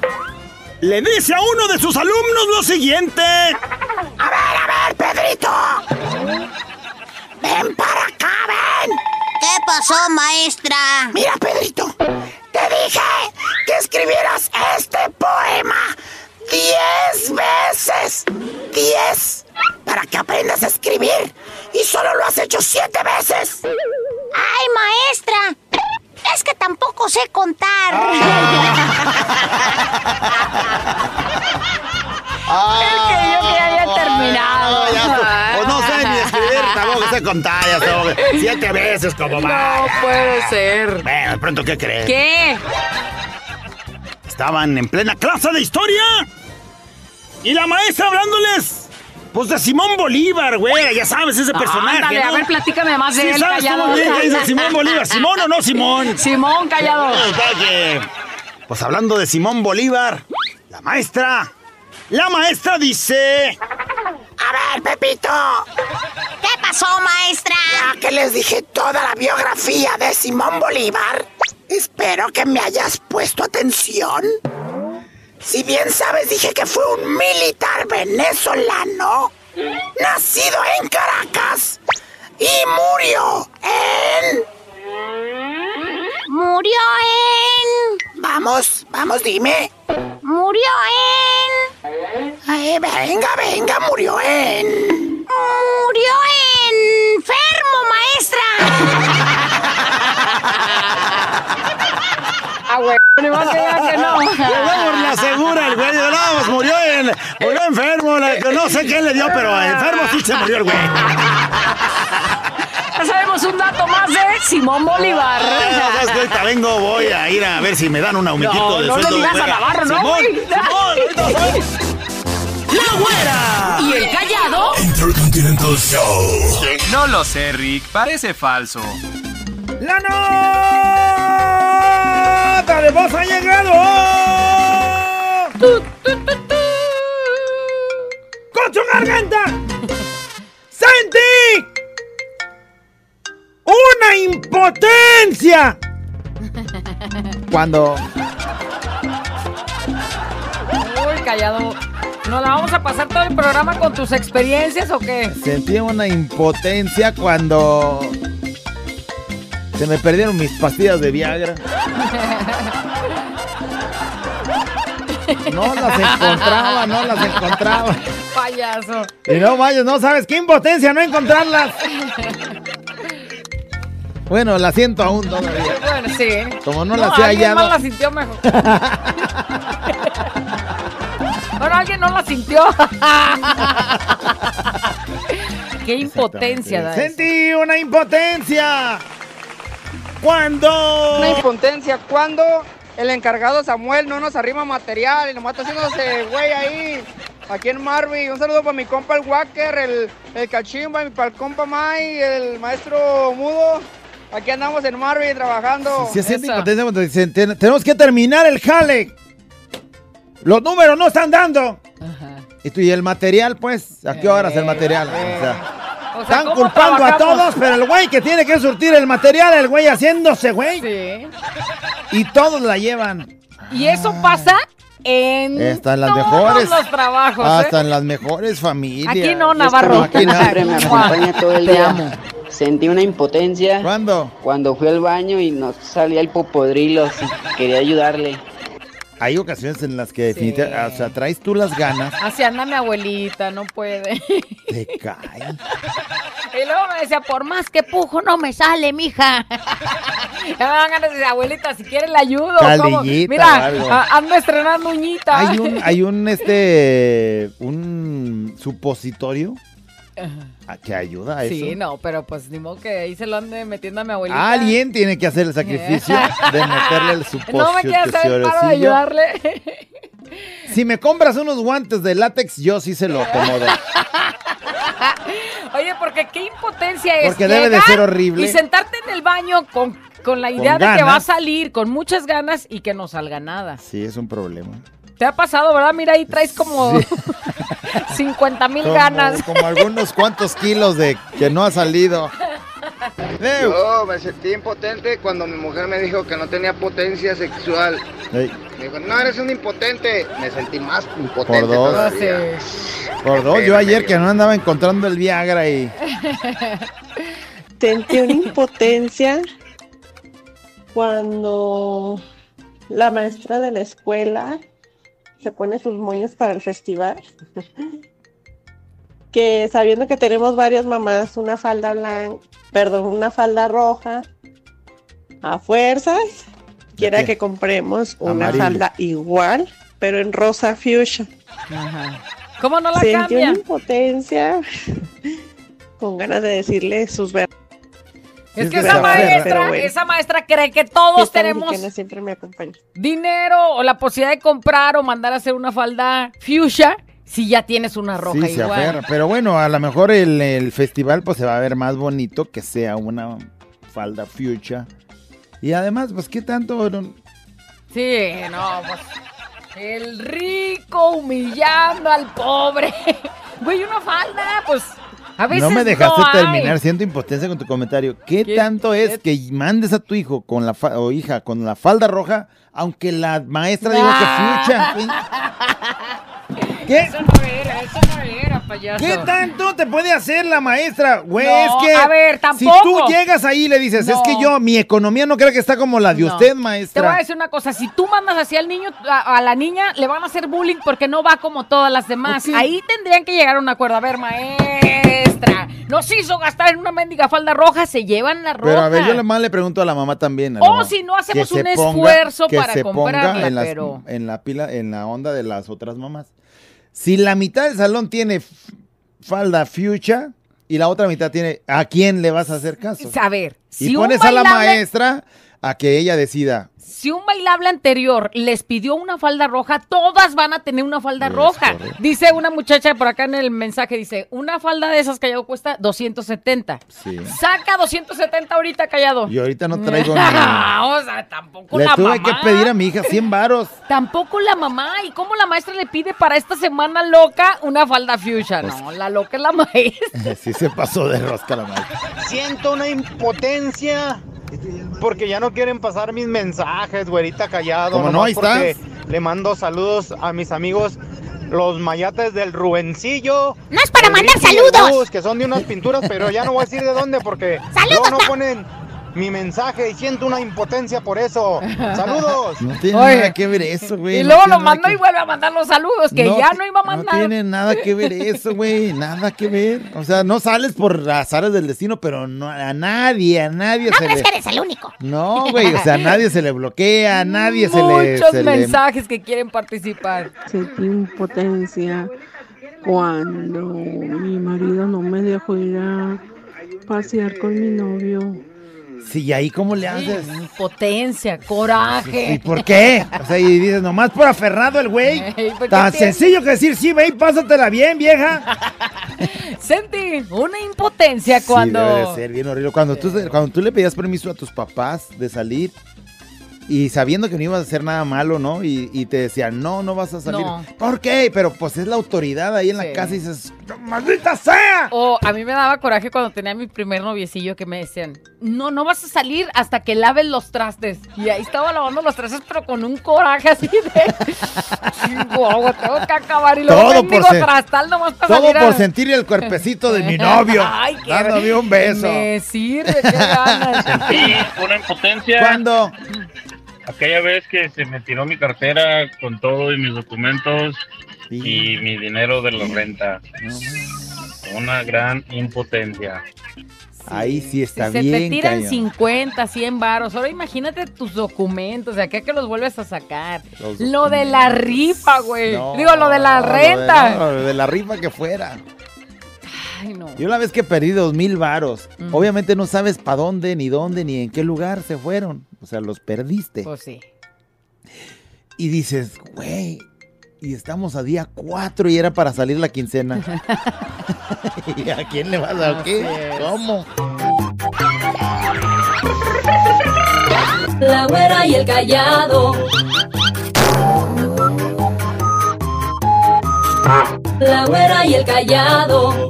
le dice a uno de sus alumnos lo siguiente. A ver, a ver, Pedrito. Ven para acá, ven. ¿Qué pasó, maestra? Mira, Pedrito, te dije que escribieras este poema diez veces. Diez. Para que aprendas a escribir. Y solo lo has hecho siete veces. Ay, maestra. Es que tampoco sé contar. El que yo que había terminado. Ah, ya, pues no sé ni escribir, tampoco sé contar, ya sabes. Siete veces como va. No puede ser. Bueno, de pronto, ¿qué crees? ¿Qué? Estaban en plena clase de historia. Y la maestra hablándoles. Pues de Simón Bolívar, güey, ya sabes ese personaje. Ándale, ¿no? a ver, platícame más de Sí, él, ¿sabes callado. cómo Simón Bolívar? ¿Simón o no Simón? Simón, callado. Pues hablando de Simón Bolívar, la maestra. La maestra dice. A ver, Pepito. ¿Qué pasó, maestra? Ya que les dije toda la biografía de Simón Bolívar, espero que me hayas puesto atención. Si bien sabes, dije que fue un militar venezolano, nacido en Caracas y murió en... Murió en... Vamos, vamos, dime. Murió en... Ay, venga, venga, murió en... Murió enfermo, maestra. Ah, güey, ni más que diga que no. La segura el güey. No, pues murió, en, murió enfermo. la- no sé qué le dio, pero enfermo sí se murió el güey. Ya sabemos un dato más de Simón Bolívar. Ah, ¿Sabes qué? Ahorita vengo, voy a ir a ver si me dan un aumentito No, de no le sueldo. digas a Navarro, ¿no, Simón? Simón. ¡La güera! ¿Y el callado? Intercontinental Show. No lo sé, Rick. Parece falso. ¡La nota de voz ha llegado! ¡Con su garganta! ¡Sentí! ¡Una impotencia! Cuando Uy, callado. ¿Nos la vamos a pasar todo el programa con tus experiencias o qué? sentí una impotencia cuando se me perdieron mis pastillas de Viagra. No las encontraba, no las encontraba. Payaso. Y no vayas, no sabes qué impotencia no encontrarlas. Bueno, la siento aún todavía. Bueno, sí. Como no las he hallado. más la sintió mejor. bueno, alguien no la sintió. Qué impotencia. Sentí una impotencia. Cuando Una impotencia cuando el encargado Samuel no nos arrima material y nomás está haciéndose güey ahí. Aquí en Marby, un saludo para mi compa el Wacker, el, el Cachimba, y para el compa Mai, el maestro Mudo. Aquí andamos en Marby trabajando. Si siente impotencia "Ten- tenemos que terminar el jale. Los números no están dando. Y tú, ¿y el material, pues? ¿A qué horas el material? O sea, O sea, están ¿cómo culpando a todos, pero el güey que tiene que surtir el material, el güey haciéndose, güey. Sí. Y todos la llevan. Y eso pasa en Está en las todos mejores. los trabajos. ¿eh? Hasta en las mejores familias. Aquí no, Es Navarro. aquí no. Siempre me acompaña todo el Te día. amo. Sentí una impotencia. ¿Cuándo? Cuando fui al baño y no salía el popodrilo. así, Quería ayudarle. Hay ocasiones en las que definitivamente, o sea, traes tú las ganas, Así anda mi abuelita, no puede. te cae. Y luego me decía, por más que pujo, no me sale, mija. Ya me dan ganas de decir, abuelita, si quiere le ayudo. Calillita Mira, ando estrenando uñita. Hay un, hay un, este, un supositorio a- que ayuda a eso. Sí, no, pero pues ni modo que ahí se lo ande metiendo a mi abuelita. Alguien tiene que hacer el sacrificio de meterle el supositorio. No me quieres hacer el paro de ayudarle. Si me compras unos guantes de látex, yo sí se lo acomodo. Oye, porque qué impotencia es. Porque debe de ser horrible. Y sentarte en el baño con, con la idea Con de que va a salir con muchas ganas y que no salga nada. Sí, es un problema. ¿Te ha pasado, verdad? Mira, ahí traes como 50 mil ganas. Como algunos cuantos kilos de que no ha salido. Yo me sentí impotente cuando mi mujer me dijo que no tenía potencia sexual. Ey, Me dijo, no, eres un impotente. Me sentí más impotente Por dos. todavía. por dos, yo ayer que no andaba encontrando el Viagra y... Sentí una impotencia cuando la maestra de la escuela se pone sus moños para el festival. que sabiendo que tenemos varias mamás, una falda blanca, perdón, una falda roja, a fuerzas, quiera qué? que compremos una Amarillo. falda igual, pero en rosa fuchsia. ¿Cómo no la Sentí cambia? una impotencia con ganas de decirle sus verdades. Es que esa maestra, esa maestra cree que todos tenemos mexicana siempre me acompaña. dinero o la posibilidad de comprar o mandar a hacer una falda fuchsia si ya tienes una roja Sí, se igual. aferra. Pero bueno, a lo mejor el, el festival pues se va a ver más bonito que sea una falda fuchsia. Y además, pues, ¿qué tanto? Sí, no, pues el rico humillando al pobre. Güey, una falda, pues a veces no me dejaste no terminar, siento impotencia con tu comentario. ¿Qué, ¿Qué- tanto es qué- que mandes a tu hijo con la fa- o hija con la falda roja, aunque la maestra dijo Ah. que fuchsia? ¿Qué? Eso no era, eso no era, payaso. ¿Qué tanto te puede hacer la maestra? Güey, No, es que a ver, si tampoco. tú llegas ahí y le dices, es que yo, mi economía no creo que está como la de No. usted, Te voy a maestra. decir una cosa, si tú mandas así al niño, a, a la niña, le van a hacer bullying porque no va como todas las demás. Ahí tendrían que llegar a un acuerdo. A ver, maestra, nos hizo gastar en una mendiga falda roja, se llevan la roja. Pero a ver, yo más le pregunto a la mamá también. O mamá, si no hacemos que un ponga- esfuerzo que para se ponga comprarla, en, las- pero- en la pila, en la onda de las otras mamás. Si la mitad del salón tiene falda fuchsia y la otra mitad tiene, ¿a quién le vas a hacer caso? A ver, y si un pones a la maestra a que ella decida. Si un bailable anterior les pidió una falda roja, todas van a tener una falda roja. Dice una muchacha por acá en el mensaje, dice, una falda de esas callado cuesta 270. Sí. Saca 270 ahorita callado. Y ahorita no traigo ni... o sea, tampoco Le la tuve mamá. que pedir a mi hija 100 varos. Tampoco la mamá. ¿Y cómo la maestra le pide para esta semana loca una falda fuchsia? Pues no, la loca es la maestra. Sí se pasó de rosca la maestra. Siento una impotencia porque ya no quieren pasar mis mensajes, güerita callado. ¿Cómo no? Ahí porque estás. Le mando saludos a mis amigos, los mayates del Rubencillo. No es para mandar saludos. Que son de unas pinturas, pero ya no voy a decir de dónde porque Saludos, luego no ponen mi mensaje y siento una impotencia por eso. Saludos. No tiene Oye, nada que ver eso, güey. y luego lo mandó que- y vuelve a mandar los saludos, que No ya no iba a mandar. No tiene nada que ver eso, güey. Nada que ver. O sea, no sales por azares del destino, pero no, a nadie, a nadie No se crees le... que eres el único. No, güey, o sea, a nadie se le bloquea, a nadie se le... Muchos le- mensajes que quieren participar. Sentí impotencia cuando mi marido no me dejó ir a pasear con mi novio. Sí, ¿y ahí cómo le haces? Impotencia, coraje. ¿Y por qué? O sea, y dices, nomás por aferrado el güey. Ey, ¿por qué Tan tiene- sencillo que decir, sí, ve y pásatela bien, vieja. Sentí una impotencia Sí, cuando. debe de ser bien horrible. Cuando tú, cuando tú le pedías permiso a tus papás de salir y sabiendo que no ibas a hacer nada malo, ¿no? Y, y te decían, no, no vas a salir. No. ¿Por qué? Pero pues es la autoridad ahí en la casa y dices, ¡maldita sea! O a mí me daba coraje cuando tenía mi primer noviecillo que me decían, no, no vas a salir hasta que laves los trastes. Y ahí estaba lavando los trastes, pero con un coraje así de... Guau, tengo que acabar y luego Todo por trastal nomás para Todo salir a- por sentir el cuerpecito de mi novio. Ay, qué- dándome un beso. Me sirve, qué ganas. Sí, una impotencia. ¿Cuándo? Aquella vez que se me tiró mi cartera con todo y mis documentos y mi dinero de la renta. Una gran impotencia. Ahí sí está Se bien, te tiran cañón. 50, 100 varos. Ahora imagínate tus documentos, de acá que los vuelves a sacar. Lo de la rifa, güey. No, Digo, lo de la renta. Lo de, no, lo de la rifa que fuera. Ay, no. Yo la vez que perdí dos mil varos, obviamente no sabes para dónde, ni dónde, ni en qué lugar se fueron. O sea, los perdiste. Pues sí. Y dices, güey, y estamos a día 4 y era para salir la quincena. ¿Y a quién le vas a dar qué? ¿Cómo? La güera y el callado. La güera y el callado.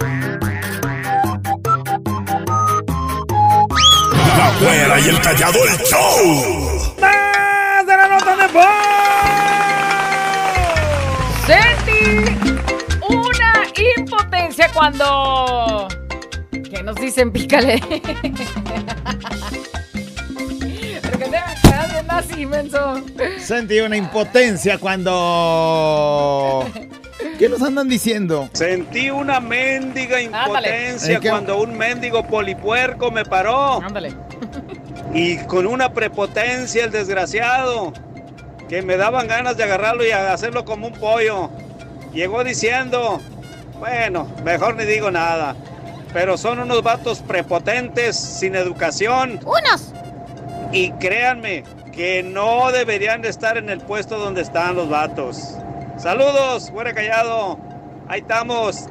La güera y el callado, el show. ¡Más de la nota de voz! Sentí una impotencia cuando... ¿Qué nos dicen? Pícale. Pero que te me quedas viendo así, menso. Sentí una impotencia cuando... ¿Qué nos andan diciendo? Sentí una mendiga impotencia ¿En qué? cuando un mendigo polipuerco me paró. Ándale. Y con una prepotencia el desgraciado, que me daban ganas de agarrarlo y hacerlo como un pollo. Llegó diciendo, bueno, mejor ni digo nada. pero son unos vatos prepotentes, sin educación. Unos. Y créanme que no deberían de estar en el puesto donde están los vatos. Saludos, fuera callado. Ahí estamos.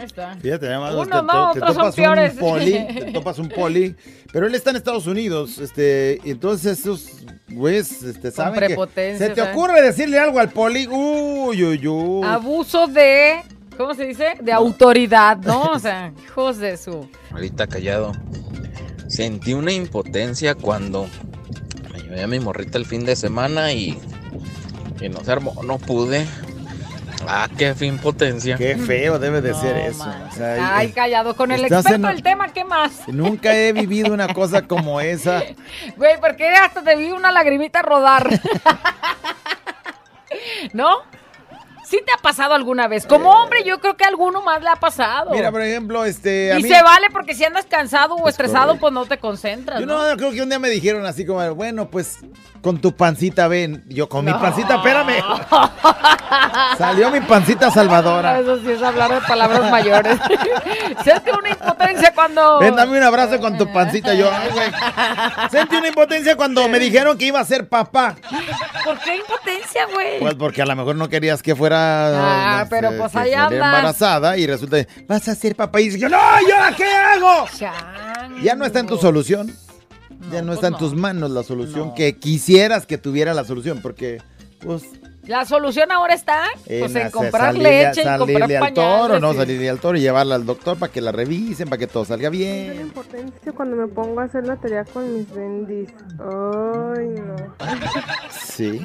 Ahí está. Fíjate, además Uno te, no, te otros son topas peores. un poli, te topas un poli, pero él está en Estados Unidos, este, y entonces esos güeyes, este, saben que prepotencia, se te ocurre decirle algo al poli, uy, uy, uy. Abuso de, ¿cómo se dice? De autoridad, ¿no? O sea, hijos de su... Ahorita callado. Sentí una impotencia cuando me llevé a mi morrita el fin de semana y, y no se armó, no pude. Ah, qué fin impotencia. Qué feo debe de ser eso. o sea, Ay, eh, callado, con el experto en- del tema, ¿qué más? Nunca he vivido una cosa como esa. Güey, porque hasta te vi una lagrimita rodar. ¿No? ¿Sí te ha pasado alguna vez? Como hombre, yo creo que a alguno más le ha pasado. Eh. Mira, por ejemplo, este. a y mí- se vale porque si andas cansado o estresado, correcto. pues no te concentras, Yo ¿no? no, creo que un día me dijeron así como, bueno, pues con tu pancita ven. Yo con mi pancita, espérame. Salió mi pancita salvadora. Eso sí es hablar de palabras mayores. Siente una impotencia cuando... Ven, dame un abrazo con tu pancita. Yo, ay, güey. Sentí una impotencia cuando me dijeron que iba a ser papá. ¿Por qué impotencia, güey? Pues porque a lo mejor no querías que fuera. Ah, no sé, pero pues que ahí saliera andas. embarazada y resulta, vas a ser papá. Y dices, yo, no, ¿yo qué hago? Ya no está en tu solución. ya no está en tus manos la solución que quisieras que tuviera la solución, porque, pues, La solución ahora está pues, en comprar salirle- leche comprar al pañales. toro, ¿no? y- Salirle al toro y llevarla al doctor para que la revisen, para que todo salga La bien. impotencia cuando me pongo a hacer la tarea con mis bendis. Ay, no. Sí.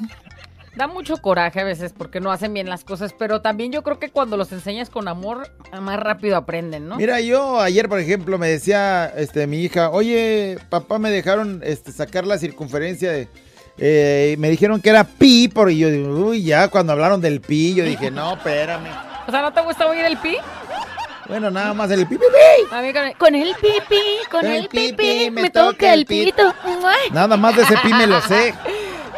Da mucho coraje a veces porque no hacen bien las cosas, pero también yo creo que cuando los enseñas con amor, más rápido aprenden, ¿no? Mira, yo ayer, por ejemplo, me decía este, mi hija, oye, papá, me dejaron este, sacar la circunferencia de... eh, me dijeron que era pi, por y yo digo, uy, ya cuando hablaron del pi, yo dije, no, espérame. O sea, ¿no te gusta oír el pi? Bueno, nada más el pi, pi, pi. A mí con el, con el pipi, con el pipi, me toca el pito. Ay. Nada más de ese pi me lo sé.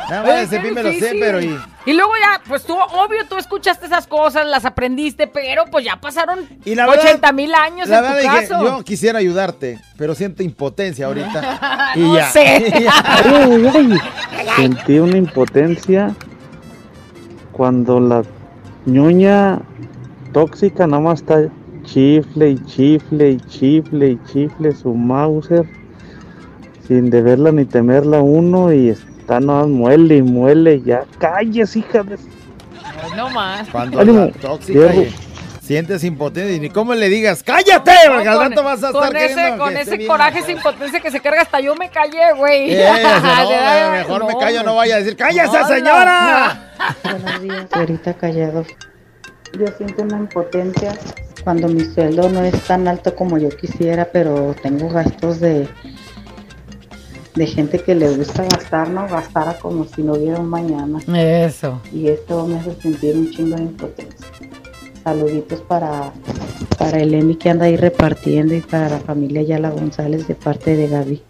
Nada más de Ay, ese qué pi me lo sé, difícil. pero y... Y luego ya, pues tú, obvio, tú escuchaste esas cosas, las aprendiste, pero pues ya pasaron Y la verdad- 80 mil años La en tu verdad dije, caso. yo quisiera ayudarte, pero siento impotencia ahorita. y No ya. sé. Sentí una impotencia cuando la ñoña tóxica nada más está chifle y chifle y chifle y chifle su Mauser sin deberla ni temerla uno y está más muele y muele ya calles hija de no más. Cuando Ánimo, tóxica y sientes impotencia y ni cómo le digas, cállate, porque al con, rato vas a con estar ese, queriendo con ese bien. coraje, esa impotencia que se carga hasta yo me callé, güey. Eh, no, mejor me no, callo, no vaya a decir, ¡cállese, señora! Buenos días, ahorita callado. Yo siento una impotencia cuando mi sueldo no es tan alto como yo quisiera, pero tengo gastos de, de gente que le gusta gastar, ¿no? Gastar a como si no hubiera un mañana. Eso. Y esto me hace sentir un chingo de impotencia. Saluditos para, para Eleni que anda ahí repartiendo y para la familia Yala González de parte de Gaby.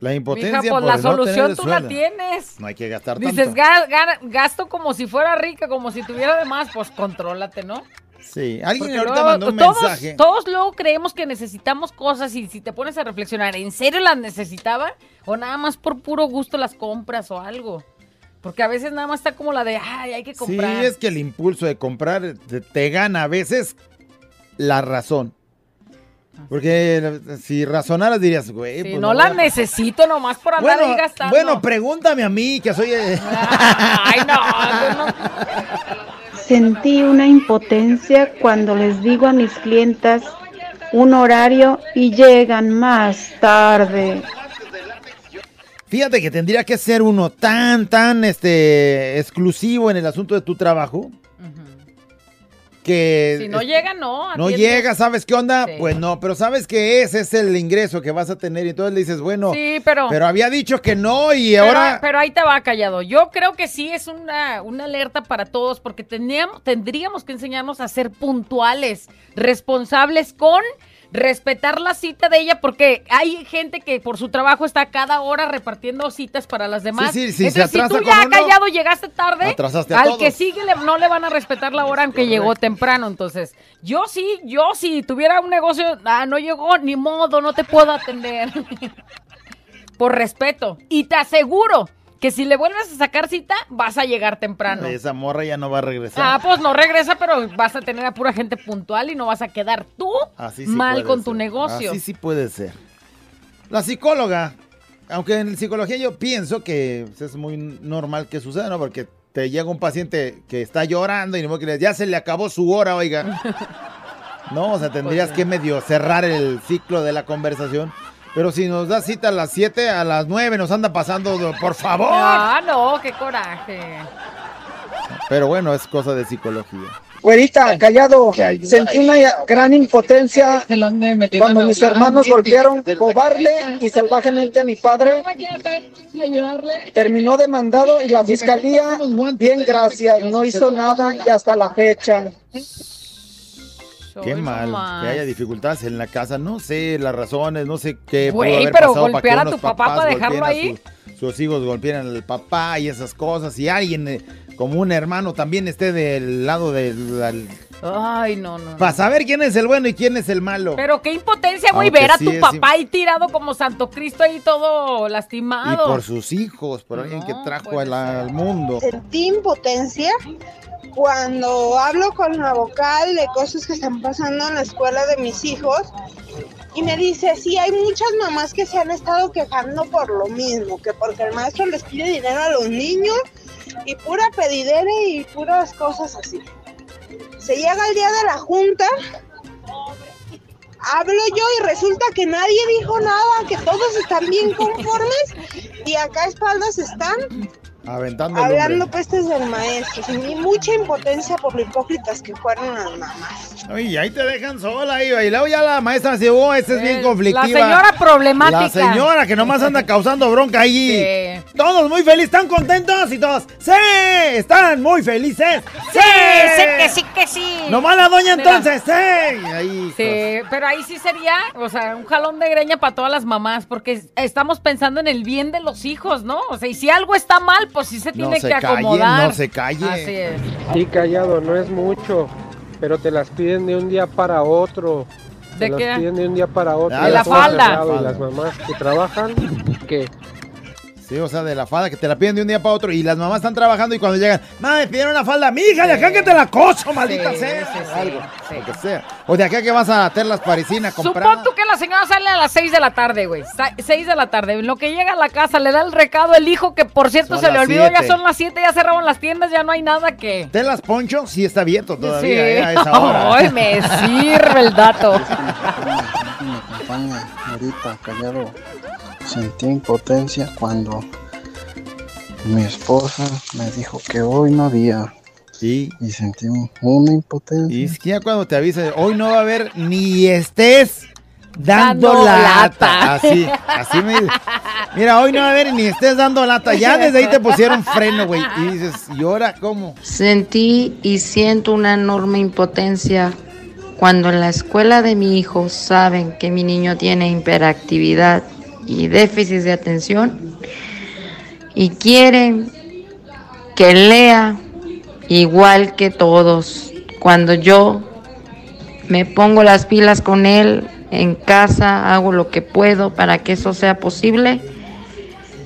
La impotencia Mija, pues por la no solución tú la tienes. No hay que gastar Dices, tanto. "Ga- ga- gasto como si fuera rica, como si tuviera de más, pues contrólate, ¿no? Sí, alguien Porque ahorita luego mandó un todos, mensaje. Todos luego creemos que necesitamos cosas y si te pones a reflexionar, ¿en serio las necesitaba? ¿O nada más por puro gusto las compras o algo? Porque a veces nada más está como la de, ay, hay que Sí, comprar. es que el impulso de comprar te, te gana a veces la razón. Porque si razonaras dirías, güey, pues no la a- necesito nomás por andar Bueno, ahí gastando. bueno, pregúntame a mí, que soy... eh, Ay, no, yo no. Sentí una impotencia cuando les digo a mis clientas un horario y llegan más tarde. Fíjate que tendría que ser uno tan, tan este, exclusivo en el asunto de tu trabajo. Que Si no llega, no. no llega, ¿sabes qué onda? Sí. Pues no, pero sabes que ese es el ingreso que vas a tener y entonces le dices, bueno, Sí, pero... pero había dicho que no y Pero- ahora... Pero, ahí te va callado. Yo creo que sí es una, una alerta para todos porque teníamos, tendríamos que enseñarnos a ser puntuales, responsables con respetar la cita de ella porque hay gente que por su trabajo está cada hora repartiendo citas para las demás. Sí, sí, sí, Entonces, si tú ya uno, callado llegaste tarde, al todos. que sigue le- no le van a respetar la hora aunque llegó temprano. Entonces, yo sí, yo si tuviera un negocio, ah, no llegó, ni modo, no te puedo atender. por respeto. Y te aseguro que si le vuelves a sacar cita, vas a llegar temprano. Esa morra ya no va a regresar. Ah, pues no regresa, pero vas a tener a pura gente puntual y no vas a quedar tú Así sí mal con tu negocio. Así sí puede ser. La psicóloga, aunque en psicología yo pienso que es muy normal que suceda, ¿no? Porque te llega un paciente que está llorando y no que ya se le acabó su hora, oiga. No, o sea, tendrías Pues que medio cerrar el ciclo de la conversación. Pero si nos da cita a las 7, a las 9 nos anda pasando, por favor. Ah, no, qué coraje. Pero bueno, es cosa de psicología. Güerita, callado, sentí una gran impotencia cuando mis hermanos golpearon cobarde y salvajemente a mi padre. Terminó demandado y la fiscalía, bien gracias, no hizo nada y hasta la fecha. Qué mal, que haya dificultades en la casa. No sé las razones, no sé qué pudo Güey, haber pero pasado para que golpear a tu papá para dejarlo ahí. su- sus hijos golpearan al papá y esas cosas. Y alguien, eh, como un hermano, también esté del lado del... Ay, no, no. no. Para saber quién es el bueno y quién es el malo. Pero qué impotencia, güey, ver a sí tu papá ahí tirado como Santo Cristo ahí todo y lastimado. por sus hijos, por alguien que trajo al, al mundo. Sentí impotencia cuando hablo con la vocal de cosas que están pasando en la escuela de mis hijos y me dice, sí, hay muchas mamás que se han estado quejando por lo mismo, que porque el maestro les pide dinero a los niños y pura pedidera y puras cosas así. Se llega el día de la junta, hablo yo y resulta que nadie dijo nada, que todos están bien conformes y acá espaldas están Aventando el hablando pestes del maestro. Sentí mucha impotencia por lo hipócritas que fueron las mamás. Ay, ahí te dejan sola, Iba. Y luego ya la maestra se oh, esta es bien Eh, conflictiva. la señora problemática. La señora que nomás anda causando bronca ahí. Sí. Todos muy felices, ¿están contentos? Y todos, ¡sí! ¡Están muy felices! Sí, sí, que sí, que sí. Nomás la doña Mira. entonces, ¡sí! Ahí, Sí, pero ahí sí sería, o sea, un jalón de greña para todas las mamás, porque estamos pensando en el bien de los hijos, ¿no? O sea, y si algo está mal, pues sí se No tiene se que calle, acomodar. no se calle. Así es. Sí, callado, no es mucho, pero te las piden de un día para otro. ¿De te las qué? piden de un día para otro. Ah, de la falda. Y las mamás que trabajan, que Sí, o sea, de la falda que te la piden de un día para otro y las mamás están trabajando y cuando llegan, mamá, me pidieron una falda, mija, de acá que te la coso, maldita Sí, sea. sí, sí, Algo, sí. lo que sea. O de acá que vas a tener las parisinas a comprar. Supón tú que la señora sale a las 6 de la tarde, güey. 6 de la tarde. En lo que llega a la casa, le da el recado el hijo, que por cierto Son se le olvidó, ya son las 7, ya cerraron las tiendas, ya no hay nada que. Telas Poncho sí está abierto todavía Sí. eh, a esa hora. Ay, me sirve el dato. me acompaña ahorita callado. Sentí impotencia cuando mi esposa me dijo que hoy no había. Sí. Y sentí un- una impotencia. Y es que ya cuando te avisa, hoy no va a haber ni estés dando, Dando lata. lata. Así, así me dice. Mira, hoy no va a haber ni estés dando lata. Ya desde ahí te pusieron freno, güey. Y dices, ¿y ahora cómo? Sentí y siento una enorme impotencia cuando en la escuela de mi hijo saben que mi niño tiene hiperactividad y déficit de atención y quieren que lea igual que todos. Cuando yo me pongo las pilas con él en casa, hago lo que puedo para que eso sea posible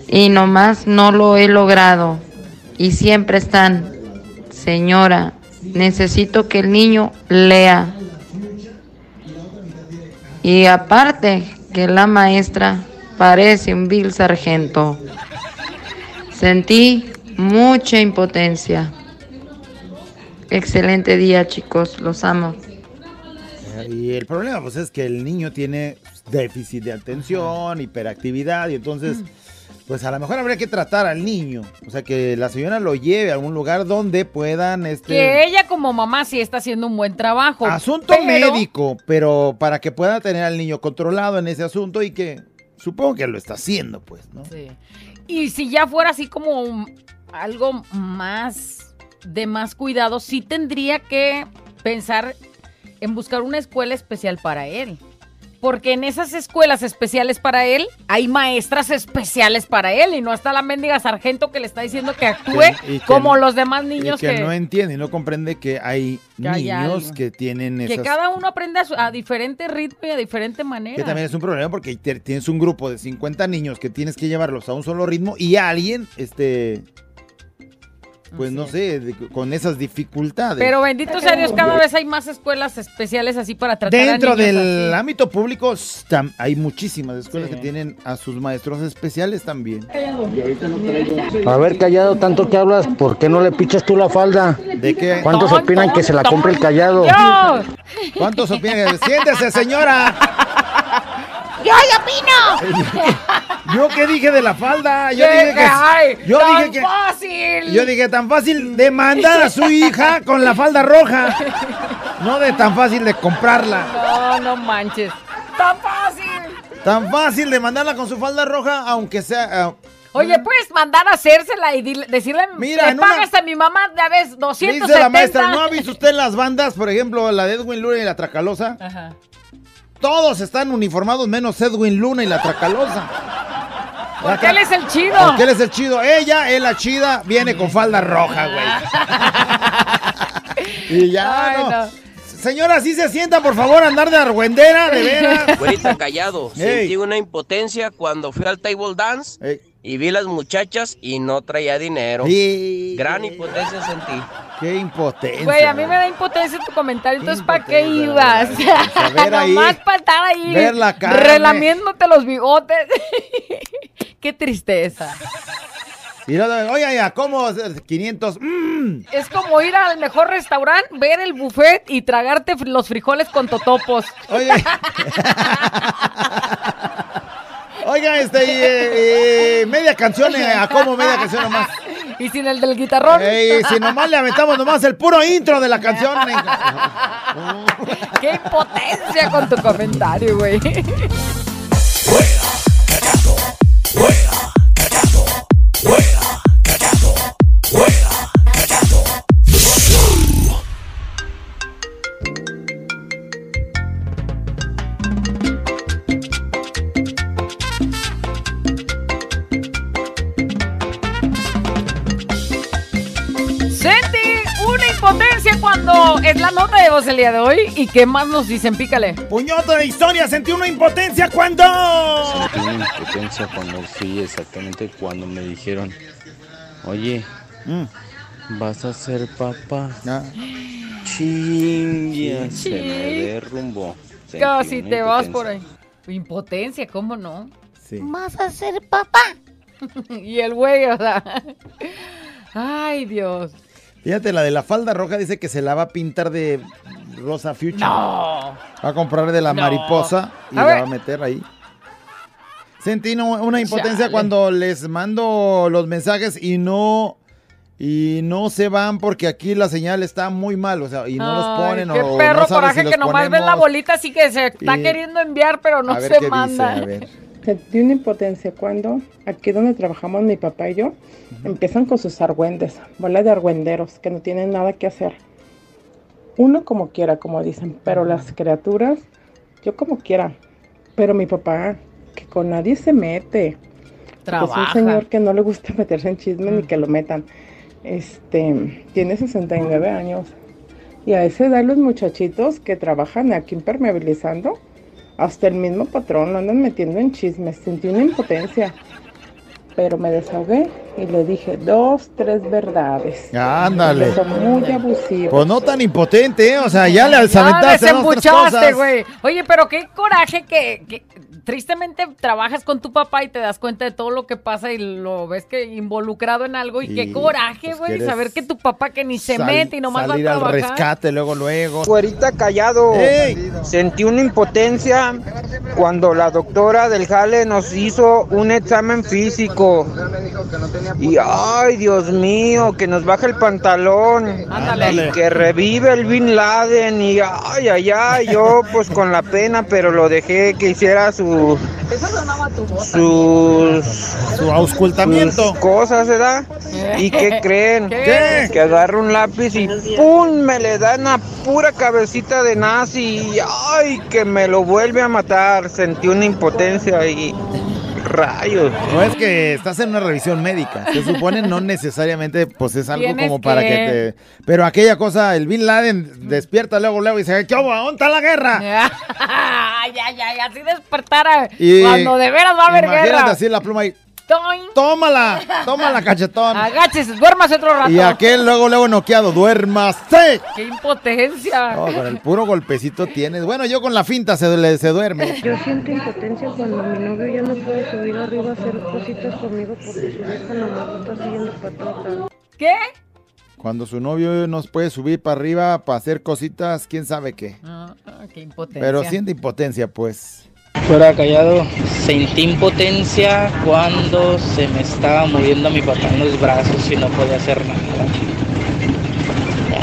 y nomás no lo he logrado. Y siempre están, señora, necesito que el niño lea. Y aparte que la maestra parece un vil sargento. Sentí mucha impotencia. Excelente día, chicos, los amo. Y el problema, pues, es que el niño tiene déficit de atención, hiperactividad, y entonces, pues, a lo mejor habría que tratar al niño. O sea, que la señora lo lleve a algún lugar donde puedan, este... Que ella como mamá sí está haciendo un buen trabajo. Asunto pero- médico, pero para que pueda tener al niño controlado en ese asunto y que supongo que lo está haciendo, pues, ¿no? Sí. Y si ya fuera así como algo más de más cuidado, sí tendría que pensar en buscar una escuela especial para él. Porque en esas escuelas especiales para él hay maestras especiales para él y no está la mendiga sargento que le está diciendo que actúe que- como los demás niños que, que, no entiende y no comprende que hay Que hay niños que tienen que esas... cada uno aprende a, su- a diferente ritmo y a diferente manera. Que también es un problema porque te- tienes un grupo de 50 niños que tienes que llevarlos a un solo ritmo y alguien, este, pues no sé, de- con esas dificultades. Pero bendito sea Dios, cada vez hay más escuelas especiales así para tratar Dentro a niños del así. ámbito público tam- hay muchísimas escuelas que tienen a sus maestros especiales también. A ver, callado, tanto que hablas, ¿por qué no le pichas tú la falda? ¿De qué? ¿Cuántos Tonto, opinan que se la compre el callado? ¿Cuántos opinan? Siéntese, señora. ¡Yo opino! ¿Yo qué dije de la falda? Yo dije que. Ay, yo tan dije que. fácil. Yo dije tan fácil de mandar a su hija con la falda roja. No de tan fácil de comprarla. No, no manches. Tan fácil. Tan fácil de mandarla con su falda roja, aunque sea. ah, Oye, puedes mandar a hacérsela y decirle, Mira, le en una- pagas a mi mamá, ya ves, 270. Dice la maestra, ¿no ha visto usted las bandas? Por ejemplo, la de Edwin Luna y la Tracalosa. Ajá. Todos están uniformados menos Edwin Luna y la Tracalosa. Porque él es el chido. Porque él es el chido. Ella es la chida, viene con falda roja, güey. y ya, Ay, no. no. Señora, sí se sienta, por favor, andar de argüendera, de veras. Güerita callado, Ey. sentí una impotencia cuando fui al table dance y vi las muchachas y no traía dinero. Gran impotencia sentí. Qué impotencia. Güey, a mí me da impotencia tu comentario, entonces ¿para qué ibas? A ver ahí, Nomás para estar ahí ver la carne. relamiéndote los bigotes. qué tristeza. Y luego, oye, ya, ¿cómo? 500. mm. Es como ir al mejor restaurante, ver el buffet y tragarte los frijoles con totopos. Oye. Oiga, este, y, eh, eh, media canción, eh, ¿a cómo media canción nomás? Y sin el del guitarrón. Ey, si nomás le aventamos nomás el puro intro de la canción. Qué impotencia con tu comentario, güey. Sentí impotencia cuando es la nota de voz del día de hoy. ¿Y qué más nos dicen? Pícale. Puñoto de historia, sentí una impotencia cuando. Sentí una impotencia cuando fui exactamente cuando me dijeron, oye, vas a ser papá. Chingia, se me derrumbó. Sentí Casi te vas por ahí. Impotencia, ¿cómo no? Sí. Vas a ser papá. y el güey, o sea. Ay, Dios. Fíjate, la de la falda roja dice que se la va a pintar de rosa future. No. Va a comprar de la No. mariposa y A la ver. va a meter ahí. Sentí una impotencia Chale. cuando les mando los mensajes y no y no se van porque aquí la señal está muy mal, o sea, y no los Ay, ponen qué o perro no coraje si los que nomás ven la bolita así que se está Y- queriendo enviar, pero no se manda. dice, a ver. Sentí una impotencia cuando aquí donde trabajamos mi papá y yo empiezan con sus argüendes, bola de argüenderos que no tienen nada que hacer. Uno como quiera, como dicen, pero las criaturas, yo como quiera. Pero mi papá, que con nadie se mete. Es Trabaja. un señor que no le gusta meterse en chisme ni que lo metan. Este, tiene 69 años. Y a esa edad los muchachitos que trabajan aquí impermeabilizando, hasta el mismo patrón lo andan metiendo en chismes. Sentí una impotencia. Pero me desahogué y le dije dos, tres verdades. Ándale. Son muy abusivos. Pues no tan impotente, ¿eh? O sea, ya le Ya aventaste tres desembuchaste, güey. Oye, pero qué coraje que, que tristemente trabajas con tu papá y te das cuenta de todo lo que pasa y lo ves que involucrado en algo y, Y, qué coraje, pues, güey, quieres saber que tu papá que ni se Sal- mete y nomás va a salir al trabajar. rescate luego, luego. Güerita callado. Ey. Sentí una impotencia cuando la doctora del jale nos hizo un examen físico. Y ay, Dios mío, que nos baja el pantalón. Ándale. Y que revive el Bin Laden. Y ay, ay, ay, yo pues con la pena, pero lo dejé que hiciera su, sus, Su auscultamiento. sus cosas, ¿verdad? ¿Y qué creen? ¿Qué? Que agarra un lápiz y ¡pum! me le da una pura cabecita de nazi y ¡ay! que me lo vuelve a matar. Sentí una impotencia y rayos. No es que estás en una revisión médica. Se supone no necesariamente pues es algo como para que- que te... Pero aquella cosa, el Bin Laden despierta luego, luego y dice, ¿qué hubo? ¿Dónde está la guerra? Ay, ay, ay, así despertara. Y Cuando de veras va a haber imagínate guerra. así la pluma y... Toin. Tómala, tómala, cachetón. Agáchese, duérmase otro rato. Y aquel luego, luego noqueado, duérmase. ¡Qué impotencia! No, con el puro golpecito tienes. Bueno, yo con la finta se, duerme. Yo siento impotencia cuando mi novio ya no puede subir arriba a hacer cositas conmigo porque su vieja nomás está siguiendo patota. ¿Qué? Cuando su novio nos puede subir para arriba para hacer cositas, quién sabe qué. Ah, qué impotencia. Pero siente impotencia, pues. Fuera callado, sentí impotencia cuando se me estaba muriendo mi papá en los brazos y no podía hacer nada.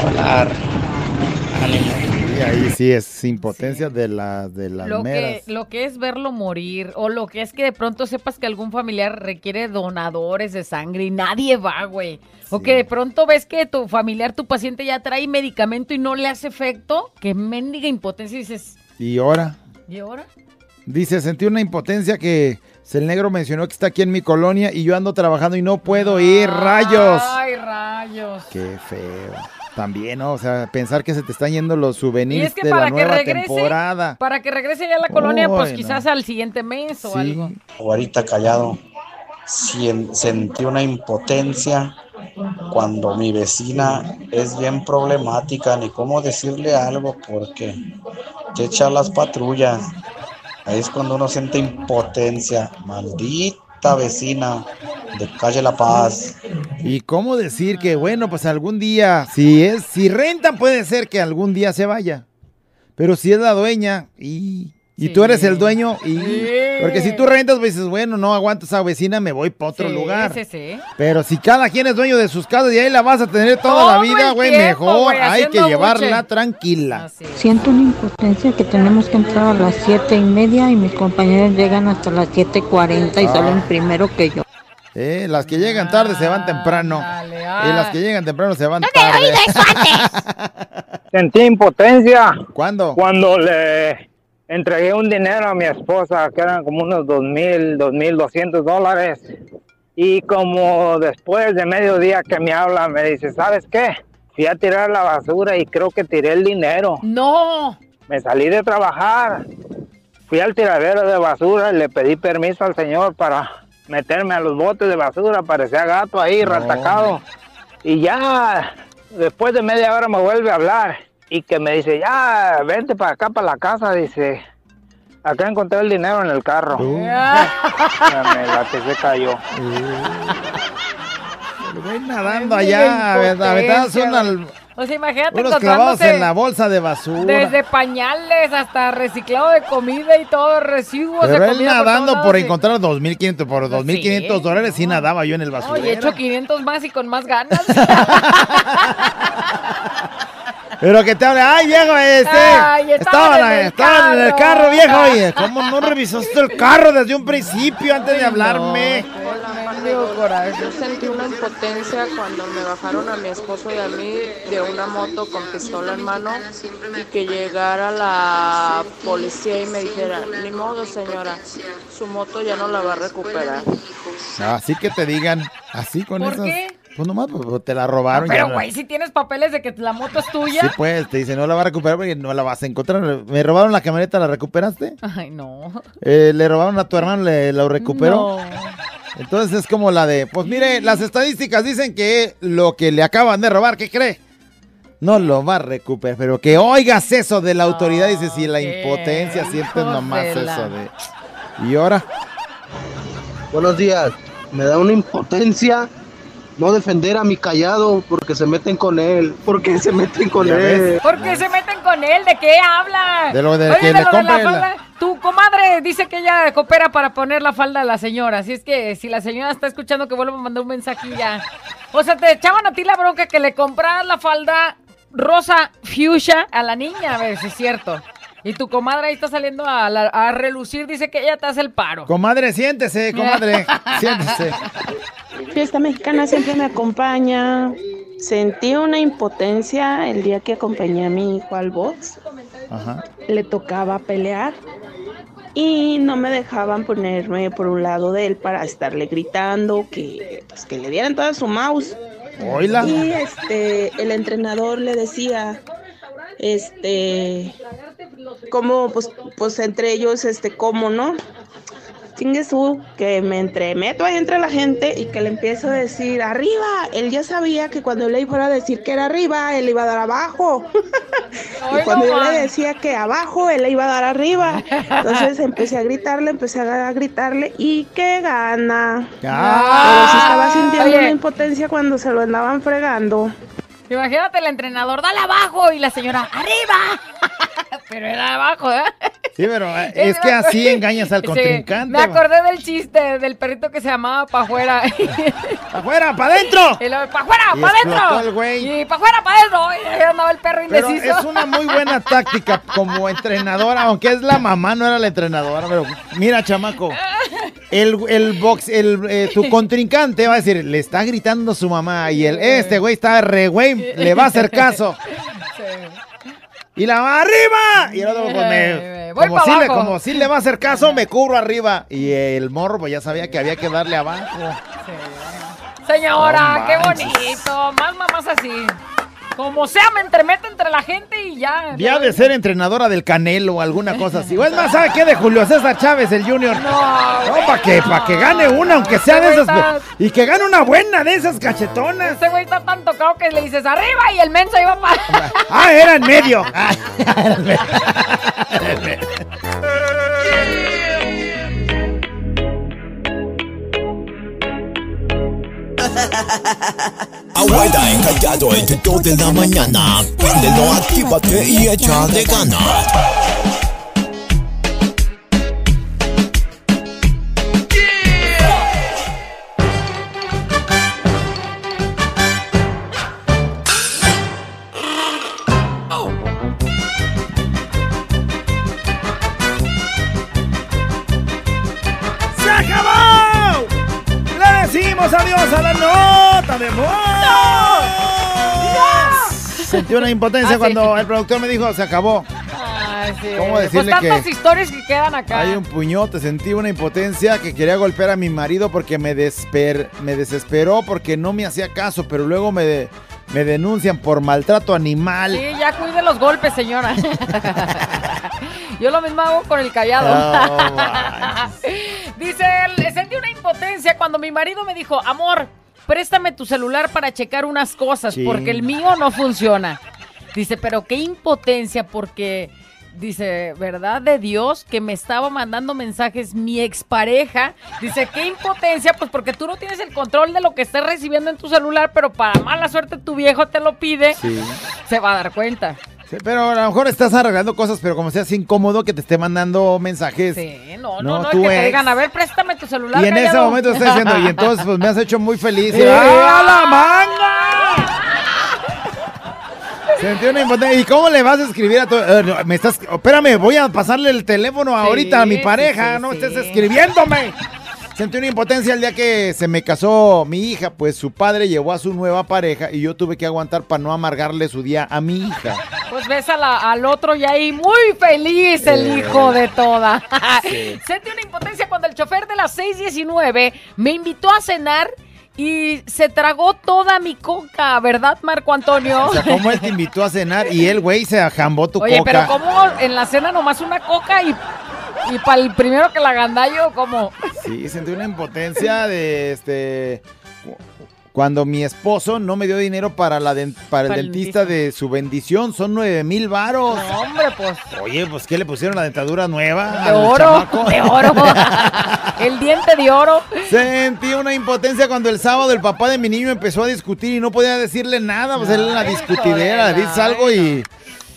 Hablar, ánimo. Y ahí sí es impotencia de, la, de las Lo que, meras. lo que es verlo morir o lo que es que de pronto sepas que algún familiar requiere donadores de sangre y nadie va, güey. O que de pronto ves que tu familiar, tu paciente ya trae medicamento y no le hace efecto, que mendiga impotencia y dices, Y ahora, ¿y ahora? Dice, sentí una impotencia que el negro mencionó que está aquí en mi colonia y yo ando trabajando y no puedo ir, rayos. Ay, rayos. Qué feo. También, ¿no? O sea, pensar que se te están yendo los Y souvenirs es que de la para que nueva regrese, temporada. para que regrese ya a la colonia, pues no. quizás al siguiente mes o algo. Ahorita callado, sien- sentí una impotencia cuando mi vecina es bien problemática, ni cómo decirle algo porque te echa las patrullas. Ahí es cuando uno siente impotencia. Maldita vecina de calle La Paz. ¿Y cómo decir que, bueno, pues algún día, si es, si rentan, puede ser que algún día se vaya. Pero si es la dueña y, y tú eres el dueño y... Porque si tú rentas, pues dices, bueno, no aguanto esa vecina, me voy para otro Sí, lugar. sí, sí. Pero si cada quien es dueño de sus casas y ahí la vas a tener toda Todo la vida, güey, mejor hay que llevarla buche. tranquila. Siento una impotencia que tenemos que entrar a las siete y media y mis compañeros llegan hasta las 7.40 y Ah. salen primero que yo. Eh, las que llegan tarde se van temprano. ah. Y las que llegan temprano se van tarde. Sentí impotencia. ¿Cuándo? Cuando le entregué un dinero a mi esposa, que eran como unos dos mil, dos mil doscientos dólares. Y como después de mediodía que me habla, me dice, ¿sabes qué? Fui a tirar la basura y creo que tiré el dinero. No. Me salí de trabajar. Fui al tiradero de basura y le pedí permiso al señor para meterme a los botes de basura. Parecía gato ahí, ratacado. Y ya después de media hora me vuelve a hablar y que me dice, ya, vente para acá, para la casa. Dice, acá encontré el dinero en el carro. Ya me la que se cayó. Voy nadando allá, impotencia, aventadas una, güey. O sea, imagínate unos clavados encontrándose en la bolsa de basura. desde pañales hasta reciclado de comida y todo, residuos de Pero él comida por nadando por sí. encontrar 2.500, por 2.500 dólares, sí nadaba yo en el basurero. Oye, he hecho 500 más y con más ganas. Pero que te hable, ay viejo, este, Ay, estaban estaban, en el estaban en el carro. viejo, oye, ¿cómo no revisaste el carro desde un principio antes de hablarme? Yo sentí una impotencia cuando me bajaron a mi esposo y a mí de una moto con pistola en mano y que llegara la policía y me dijera, ni modo señora, su moto ya no la va a recuperar. Así que te digan, así con ¿Por esas, qué? Pues nomás pues, te la robaron Pero, güey, si tienes papeles de que la moto es tuya. Sí, pues, te dicen, no la va a recuperar porque no la vas a encontrar. Me robaron la camioneta, ¿la recuperaste? Ay, no. Eh, le robaron a tu hermano, ¿le lo recuperó? No. Entonces es como la de, pues mire, las estadísticas dicen que lo que le acaban de robar, ¿qué cree? No lo va a recuperar, pero que oigas eso de la autoridad, dice, si la impotencia sientes nomás de la- eso de... Y ahora, Buenos días. Me da una impotencia no defender a mi callado porque se meten con él. Porque se meten con él. ¿Por qué se meten con él? ¿De qué habla? De lo de Oye, que de le lo de compre la falda. Tu comadre dice que ella coopera para poner la falda a la señora. Así es que si la señora está escuchando, que vuelva a mandar un mensaje ya. O sea, te echaban a ti la bronca que le compraras la falda rosa fuchsia a la niña. A ver si es cierto. Y tu comadre ahí está saliendo a, la- a relucir, dice que ella te hace el paro. Comadre, siéntese, comadre. siéntese. Fiesta mexicana siempre me acompaña. Sentí una impotencia el día que acompañé a mi hijo al box. Ajá. Le tocaba pelear y no me dejaban ponerme por un lado de él para estarle gritando que, pues, que le dieran toda su mouse. Oíla. Y este, el entrenador le decía, este, cómo, pues, pues entre ellos, este, cómo, ¿no? Chingue su, que me entremeto ahí entre la gente y que le empiezo a decir arriba. Él ya sabía que cuando le fuera a decir que era arriba, él iba a dar abajo. y cuando yo le decía que abajo, él le iba a dar arriba. Entonces empecé a gritarle, empecé a gritarle y que gana. Pero sí estaba sintiendo Oye. una impotencia cuando se lo andaban fregando. Imagínate el entrenador, dale abajo y la señora, arriba. Pero era abajo, ¿eh? Sí, pero eh, es que así engañas al Sí, contrincante. me acordé del chiste del perrito que se llamaba Pa' afuera. ¡Pa' afuera, pa' adentro! ¡pa' afuera, Y pa' adentro! Y pa' afuera, pa' adentro. Y andaba el perro Pero indeciso. es una muy buena táctica como entrenadora, aunque es la mamá, no era la entrenadora. Pero mira, chamaco, el, el box, el, eh, tu contrincante va a decir, le está gritando su mamá y el este güey está re güey, le va a hacer caso. Y la va arriba. Y el otro, pues, me- como, si le, como si le va a hacer caso, me cubro arriba. Y el morro, pues ya sabía que había que darle abajo. Señora, qué bonito. Más mamás así. Como sea, me entremete entre la gente y ya. Ya de ser entrenadora del Canelo o alguna cosa así. O es más, ¿sabe qué? De Julio César Chávez, el Junior. No, para que, pa' que gane una, aunque sea de esas. está- Y que gane una buena de esas cachetonas. Ese güey está tan tocado que le dices arriba y el menso iba para. Ah, era en medio. Ah, era en medio. Abuela encallado entre 2 de la mañana. Préndelo, actívate y échale ganas. A la nota de voz. Sentí una impotencia Ah, sí. cuando el productor me dijo, se acabó. Ay, sí. ¿Cómo Pues decirle tantas que- historias que quedan acá. Hay un puñote, sentí una impotencia que quería golpear a mi marido porque me, desper- me desesperó porque no me hacía caso, pero luego me, me denuncian por maltrato animal. Sí, ya cuide los golpes, señora. Yo lo mismo hago con el callado. No, Dice, sentí una impotencia cuando mi marido me dijo, amor, préstame tu celular para checar unas cosas, Sí. porque el mío no funciona. Dice, pero qué impotencia, porque, dice, ¿verdad de Dios que me estaba mandando mensajes mi expareja? Dice, qué impotencia, pues porque tú no tienes el control de lo que estés recibiendo en tu celular, pero para mala suerte tu viejo te lo pide, Sí. se va a dar cuenta. Sí, pero a lo mejor estás arreglando cosas, pero como seas incómodo que te esté mandando mensajes. Sí, no, No, no, no, tú es que te digan, a ver, préstame tu celular. Y en ese callado". momento estás diciendo, y entonces pues me has hecho muy feliz. Y, ¡Eh, ¡Ah, la manga! Sentí una impotencia. ¿Y cómo le vas a escribir a tu... eh, no, me estás... Espérame, voy a pasarle el teléfono ahorita a mi pareja. sí, no estés escribiéndome. Sentí una impotencia el día que se me casó mi hija, pues su padre llevó a su nueva pareja y yo tuve que aguantar para no amargarle su día a mi hija. Pues ves a la- al otro y ahí muy feliz el Eh. hijo de toda. Sí. Sentí una impotencia cuando el chofer de las 619 me invitó a cenar y se tragó toda mi coca, ¿verdad, Marco Antonio? O sea, cómo él te invitó a cenar y el güey se ajambó tu Oye, coca. pero ¿cómo en la cena nomás una coca y, y para el primero que la gandallo, como... Sí, sentí una impotencia de este. cu- Cuando mi esposo no me dio dinero para, la para el Para el dentista de su bendición, son nueve mil varos. No, hombre, pues... Oye, pues ¿qué le pusieron la dentadura nueva? De oro, de oro. el diente de oro. Sentí una impotencia cuando el sábado el papá de mi niño empezó a discutir y no podía decirle nada, pues él en la discutidera, le dices algo y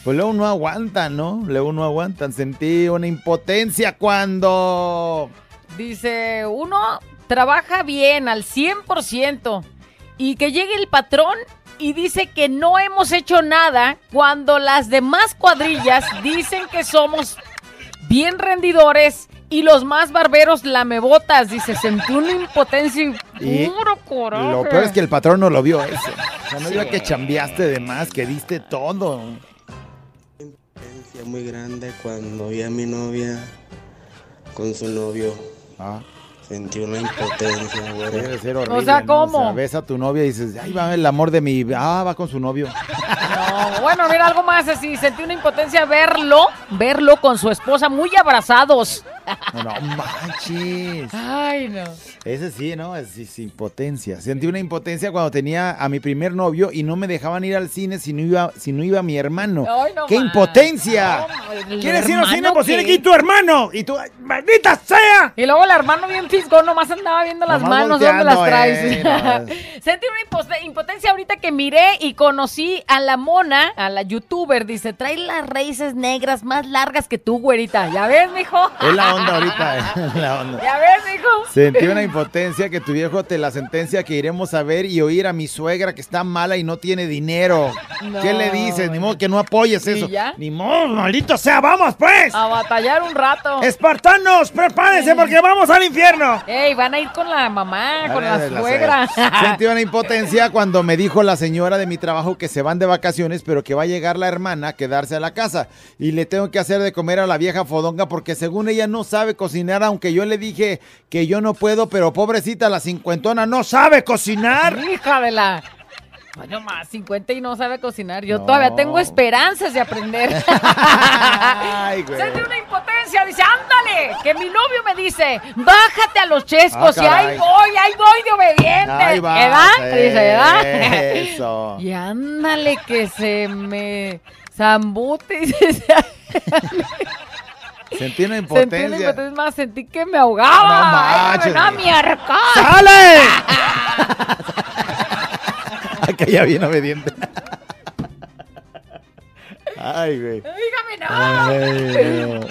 pues luego no aguantan, ¿no? Luego no aguantan. Sentí una impotencia cuando... Dice, uno trabaja bien al 100% y que llegue el patrón y dice que no hemos hecho nada cuando las demás cuadrillas dicen que somos bien rendidores y los más barberos lamebotas. Dice, sentí una impotencia y puro coraje. Lo peor es que el patrón no lo vio eso. O sea, no vio que chambeaste de más, que diste todo. Impotencia muy grande cuando vi a mi novia con su novio. Sentí una impotencia, güey. Debe ser horrible. O sea, ¿no? ¿cómo? O sea, ves a tu novia y dices, ahí va el amor de mi. Ah, va con su novio. No, bueno, mira, algo más así. Sentí una impotencia verlo, verlo con su esposa muy abrazados. No, no manches. Ay, no. Ese sí, ¿no? Es, es impotencia. Sentí una impotencia cuando tenía a mi primer novio y no me dejaban ir al cine si no iba, si no iba mi hermano. Ay, no ¡Qué impotencia! ¿el ¿Quieres ir al cine? Pues tiene que ir tu hermano. Y tú, ¡ay, ¡maldita sea! Y luego el hermano bien fisgón, nomás andaba viendo las Nomás manos, ¿dónde las traes? eh. Sentí una impotencia ahorita que miré y conocí a la mona, a la youtuber, dice, trae las raíces negras más largas que tú, güerita. ¿Ya ves, mijo? Es la onda ahorita, es la onda. ¿Ya ves, mijo? Sentí una impotencia que tu viejo te la sentencia que iremos a ver y oír a mi suegra que está mala y no tiene dinero. No. ¿Qué le dices? Ni modo que no apoyes ¿Y eso. ya? Ni modo, maldito sea, vamos pues. A batallar un rato. Espartanos, prepárense porque vamos al infierno. Ey, van a ir con la mamá, con la Dale, la suegra. Sentí una impotencia cuando me dijo la señora de mi trabajo que se van de vacaciones, pero que va a llegar la hermana a quedarse a la casa. Y le tengo que hacer de comer a la vieja fodonga porque según ella no sabe cocinar, aunque yo le dije que yo no puedo, pero pobrecita la cincuentona no sabe cocinar. Hija de la... Bueno, más 50 y no sabe cocinar. Yo No. todavía tengo esperanzas de aprender. Ay, güey. Una impotencia. Dice, ándale. Que mi novio me dice, bájate a los chescos. Ah, y ahí voy, ahí voy de obediente. Ahí va. ¿Edad? Dice, ¿edad? Eso. Y ándale que se me zambute. y se- Sentí una Sentí una impotencia. impotencia más, sentí que me ahogaba. No manches, me da güey. mi arcón. ¡Sale! Ya bien obediente. Ay, güey. Dígame no. Ay, no.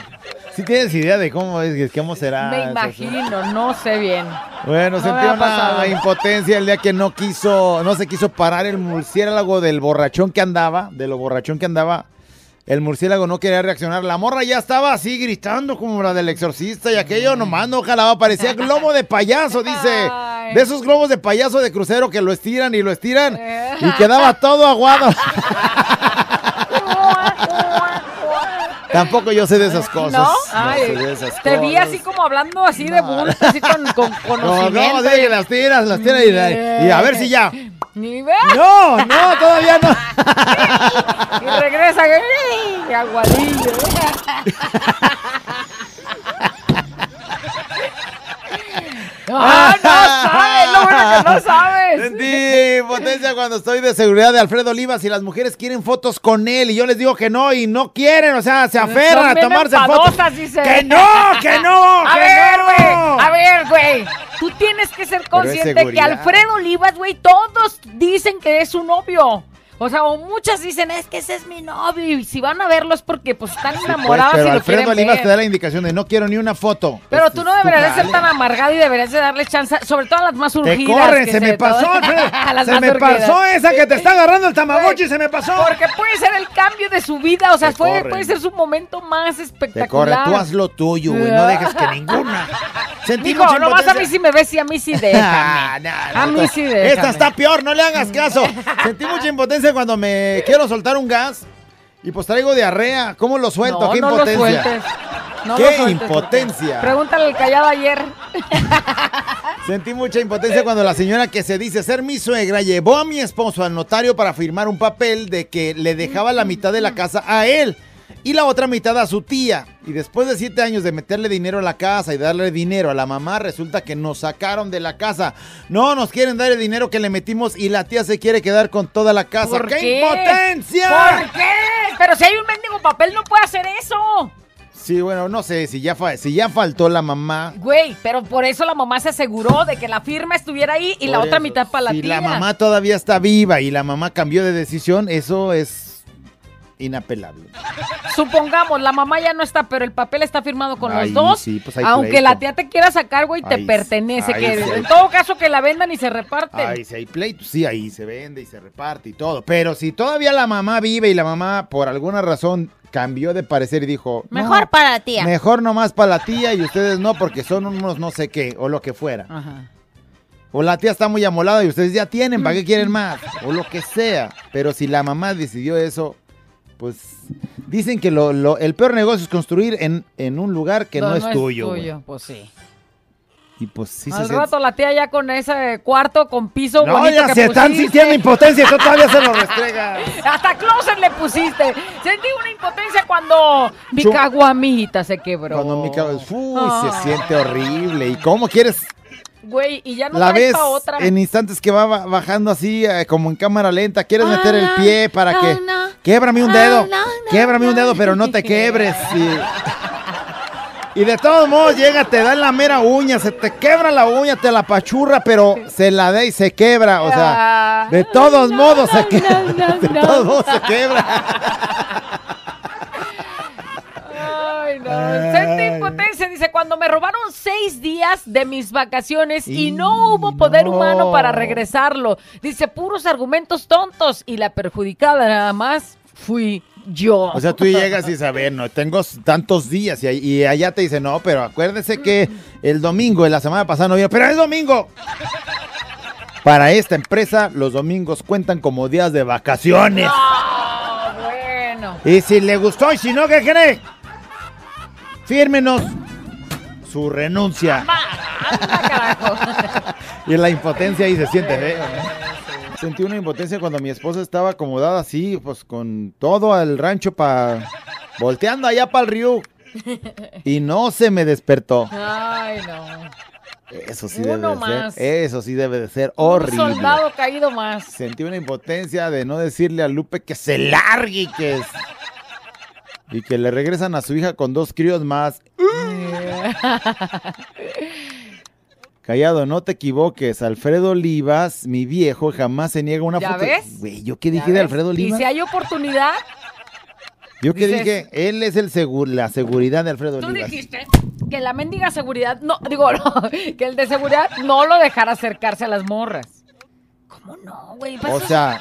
¿Sí tienes idea de cómo es, cómo será? Me imagino, no sé bien. Bueno, No sentí una impotencia el día que no quiso, no se quiso parar el murciélago del borrachón que andaba, de lo borrachón que andaba. El murciélago no quería reaccionar. La morra ya estaba así gritando como la del exorcista y aquello nomás no jalaba. Parecía globo de payaso, dice. De esos globos de payaso de crucero que lo estiran y lo estiran y quedaba todo aguado. Tampoco yo sé de esas cosas. ¿No? No sé de esas te vi así como hablando así de bulto, así con, con No, conocimiento. no, sí, que las tiras, las tiras y, a ver si ya. Ni ve. No, no, todavía no. Y regresa, ¡ay! aguadillo. ¡Ah, no sabes! ¡Lo bueno que no sabes! Sentí potencia cuando estoy de seguridad de Alfredo Olivas y las mujeres quieren fotos con él y yo les digo que no y no quieren, o sea, se aferran Son a tomarse fotos. dice. ¡Que no, que no, A que ver, no! güey, a ver, güey. Tú tienes que ser consciente que. Alfredo Olivas, güey, todos dicen que es su novio. O sea, o muchas dicen, es que ese es mi novio. Y si van a verlo es porque pues están Pues, enamoradas pero y lo Alfredo Olivas te da la indicación de no quiero ni una foto. Pero Este tú no deberías de ser tan amargado y deberías de darle chance, sobre todo a las más Te urgidas. corren, que se me pasó, Alfredo. Se me urgidas. pasó esa que te está agarrando el tamagotchi, se me pasó. Porque puede ser el cambio de su vida, o sea, Te puede, ser su momento más Te espectacular. corre, tú haz lo tuyo, güey, no dejes que ninguna. Sentí Dijo, mucha nomás a impotencia. mí sí me ves y a mí sí déjame. Ah, no, a no, mí no. sí déjame. Esta está peor, no le hagas caso. Sentí mucha impotencia cuando me quiero soltar un gas y pues traigo diarrea. ¿Cómo lo suelto? No, ¿Qué no lo impotencia? sueltes. No ¿Qué lo sueltes, impotencia? Pregúntale al callado ayer. Sentí mucha impotencia cuando la señora que se dice ser mi suegra llevó a mi esposo al notario para firmar un papel de que le dejaba la mitad de la casa a él y la otra mitad a su tía. Y después de siete años de meterle dinero a la casa y darle dinero a la mamá, resulta que nos sacaron de la casa. No nos quieren dar el dinero que le metimos y la tía se quiere quedar con toda la casa. ¿Por ¡Qué, qué? impotencia! ¿Por qué? Pero si hay un mendigo papel, no puede hacer eso. Sí, bueno, no sé, si ya, fa- si ya faltó la mamá. Güey, pero por eso la mamá se aseguró de que la firma estuviera ahí y la otra mitad para la si tía. la mamá todavía está viva y la mamá cambió de decisión, eso es inapelable. Supongamos, la mamá ya no está, pero el papel está firmado con Ahí los dos. sí, pues hay aunque pleito. la tía te quiera sacar, güey, te pertenece. ahí que sí en todo caso que la vendan y se reparten. Ahí si hay pleito, sí, ahí se vende y se reparte y todo. Pero si todavía la mamá vive y la mamá por alguna razón cambió de parecer y dijo... "No, Mejor para la tía. Mejor nomás para la tía y ustedes no porque son unos no sé qué o lo que fuera. Ajá. O la tía está muy amolada y ustedes ya tienen, ¿para qué quieren más? O lo que sea. Pero si la mamá decidió eso, pues dicen que lo, lo- el peor negocio es construir en, en un lugar que no, es tuyo. güey. Pues sí. Y pues sí Al se rato la tía ya con ese cuarto con piso No, bonito ya que se están sintiendo impotencia tú todavía se lo restregas. Hasta closet le pusiste. Sentí una impotencia cuando mi caguamita se quebró. Cuando mi cabeza, uy, se siente horrible. ¿Y cómo quieres? Güey, y ya no la ves otra. en instantes que va ba- bajando así, eh, como en cámara lenta. Quieres meter el Ah, pie para que. no. Québrame un Ah, dedo. no, Québrame un dedo, pero no te quebres. Y, y de todos modos llega, te da en la mera uña, se te quebra la uña, te la pachurra, pero se la da y se quebra. O sea, de todos modos se quebra. De todos modos se quebra. Ay, no. Sentí impotencia. Dice, cuando me robaron seis días de mis vacaciones y, no hubo poder no. humano para regresarlo. Dice, puros argumentos tontos. Y la perjudicada nada más fui yo. O sea, tú llegas y dices, a ver, no, tengo tantos días y, allá te dicen, no, pero acuérdese que el domingo de la semana pasada no vino, pero es domingo. Para esta empresa, los domingos cuentan como días de vacaciones. Ah, bueno. Y si le gustó y si no, ¿qué cree? Fírmenos su renuncia. Y la impotencia ahí se siente ¿no? Sentí una impotencia cuando mi esposa estaba acomodada así, pues con todo al rancho para... Volteando allá para el río. Y no se me despertó. Ay, no. Eso sí Uno debe de más. ser. Eso sí debe de ser Un horrible. soldado caído más. Sentí una impotencia de no decirle a Lupe que se largue y que es- y que le regresan a su hija con dos críos más. Callado, no te equivoques. Alfredo Olivas, mi viejo, jamás se niega una ¿Ya foto. ves? Güey, ¿yo qué ¿Ya dije de? Alfredo Y Olivas? si hay oportunidad, Yo qué dije, él es el seguro, la seguridad de Alfredo tú Olivas. dijiste que la mendiga seguridad, no, digo, no, que el de seguridad no lo dejara acercarse a las morras. ¿Cómo no, güey? O sea,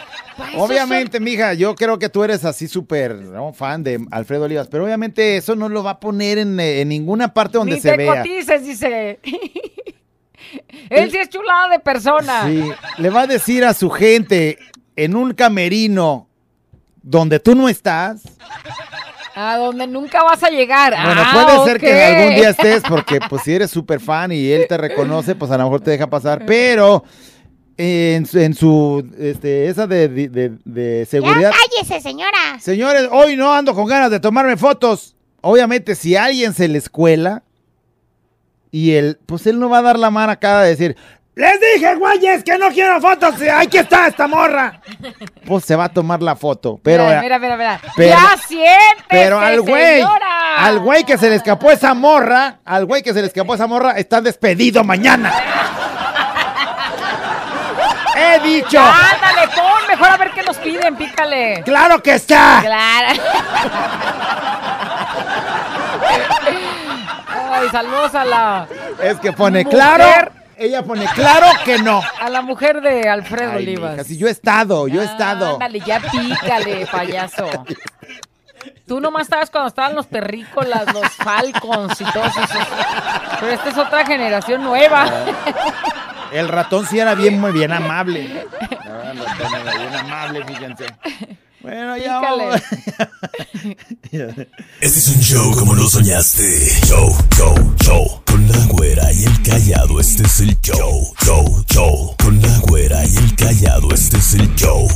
obviamente, mija, yo creo que tú eres así súper ¿no? fan de Alfredo Olivas, pero obviamente eso no lo va a poner en, eh, en ninguna parte donde Ni se te vea. cotices, dice. Él sí es chulada de persona. Sí, le va a decir a su gente en un camerino donde tú no estás. A donde nunca vas a llegar. Bueno, Ah, puede ser que algún día estés, porque pues si eres súper fan y él te reconoce, pues a lo mejor te deja pasar, pero en su, en su este, esa de, de- seguridad. Ya cállese, señora. Señores, hoy no ando con ganas de tomarme fotos. Obviamente, si alguien se le escuela y él, pues él no va a dar la mano acá de decir, les dije, güeyes, que no quiero fotos. Aquí está esta morra. Pues se va a tomar la foto. Pero, Mira, mira, mira. mira. pero- ya siéntese, pero al güey, señora. al güey que se le escapó esa morra, al güey que se le escapó esa morra, está despedido mañana. He dicho. Ándale, pon, mejor a ver qué nos piden, pícale. ¡Claro que está! Claro. Ay, saludos a la Es que pone Mujer. claro, ella pone claro que no. a la mujer de Alfredo Ay, Olivas. mija, si yo he estado, yo he estado. Ándale, ya pícale, payaso. Tú nomás estabas cuando estaban los terrícolas, los falcons y todos esos. Pero esta es otra generación nueva. El ratón sí era bien, muy bien amable. No, el ratón era bien amable, fíjense. Bueno, ya vamos. Este es un show como lo soñaste. Show, show, show. Con la güera y el callado, este es el show. Show, show. Con la güera y el callado, este es el show.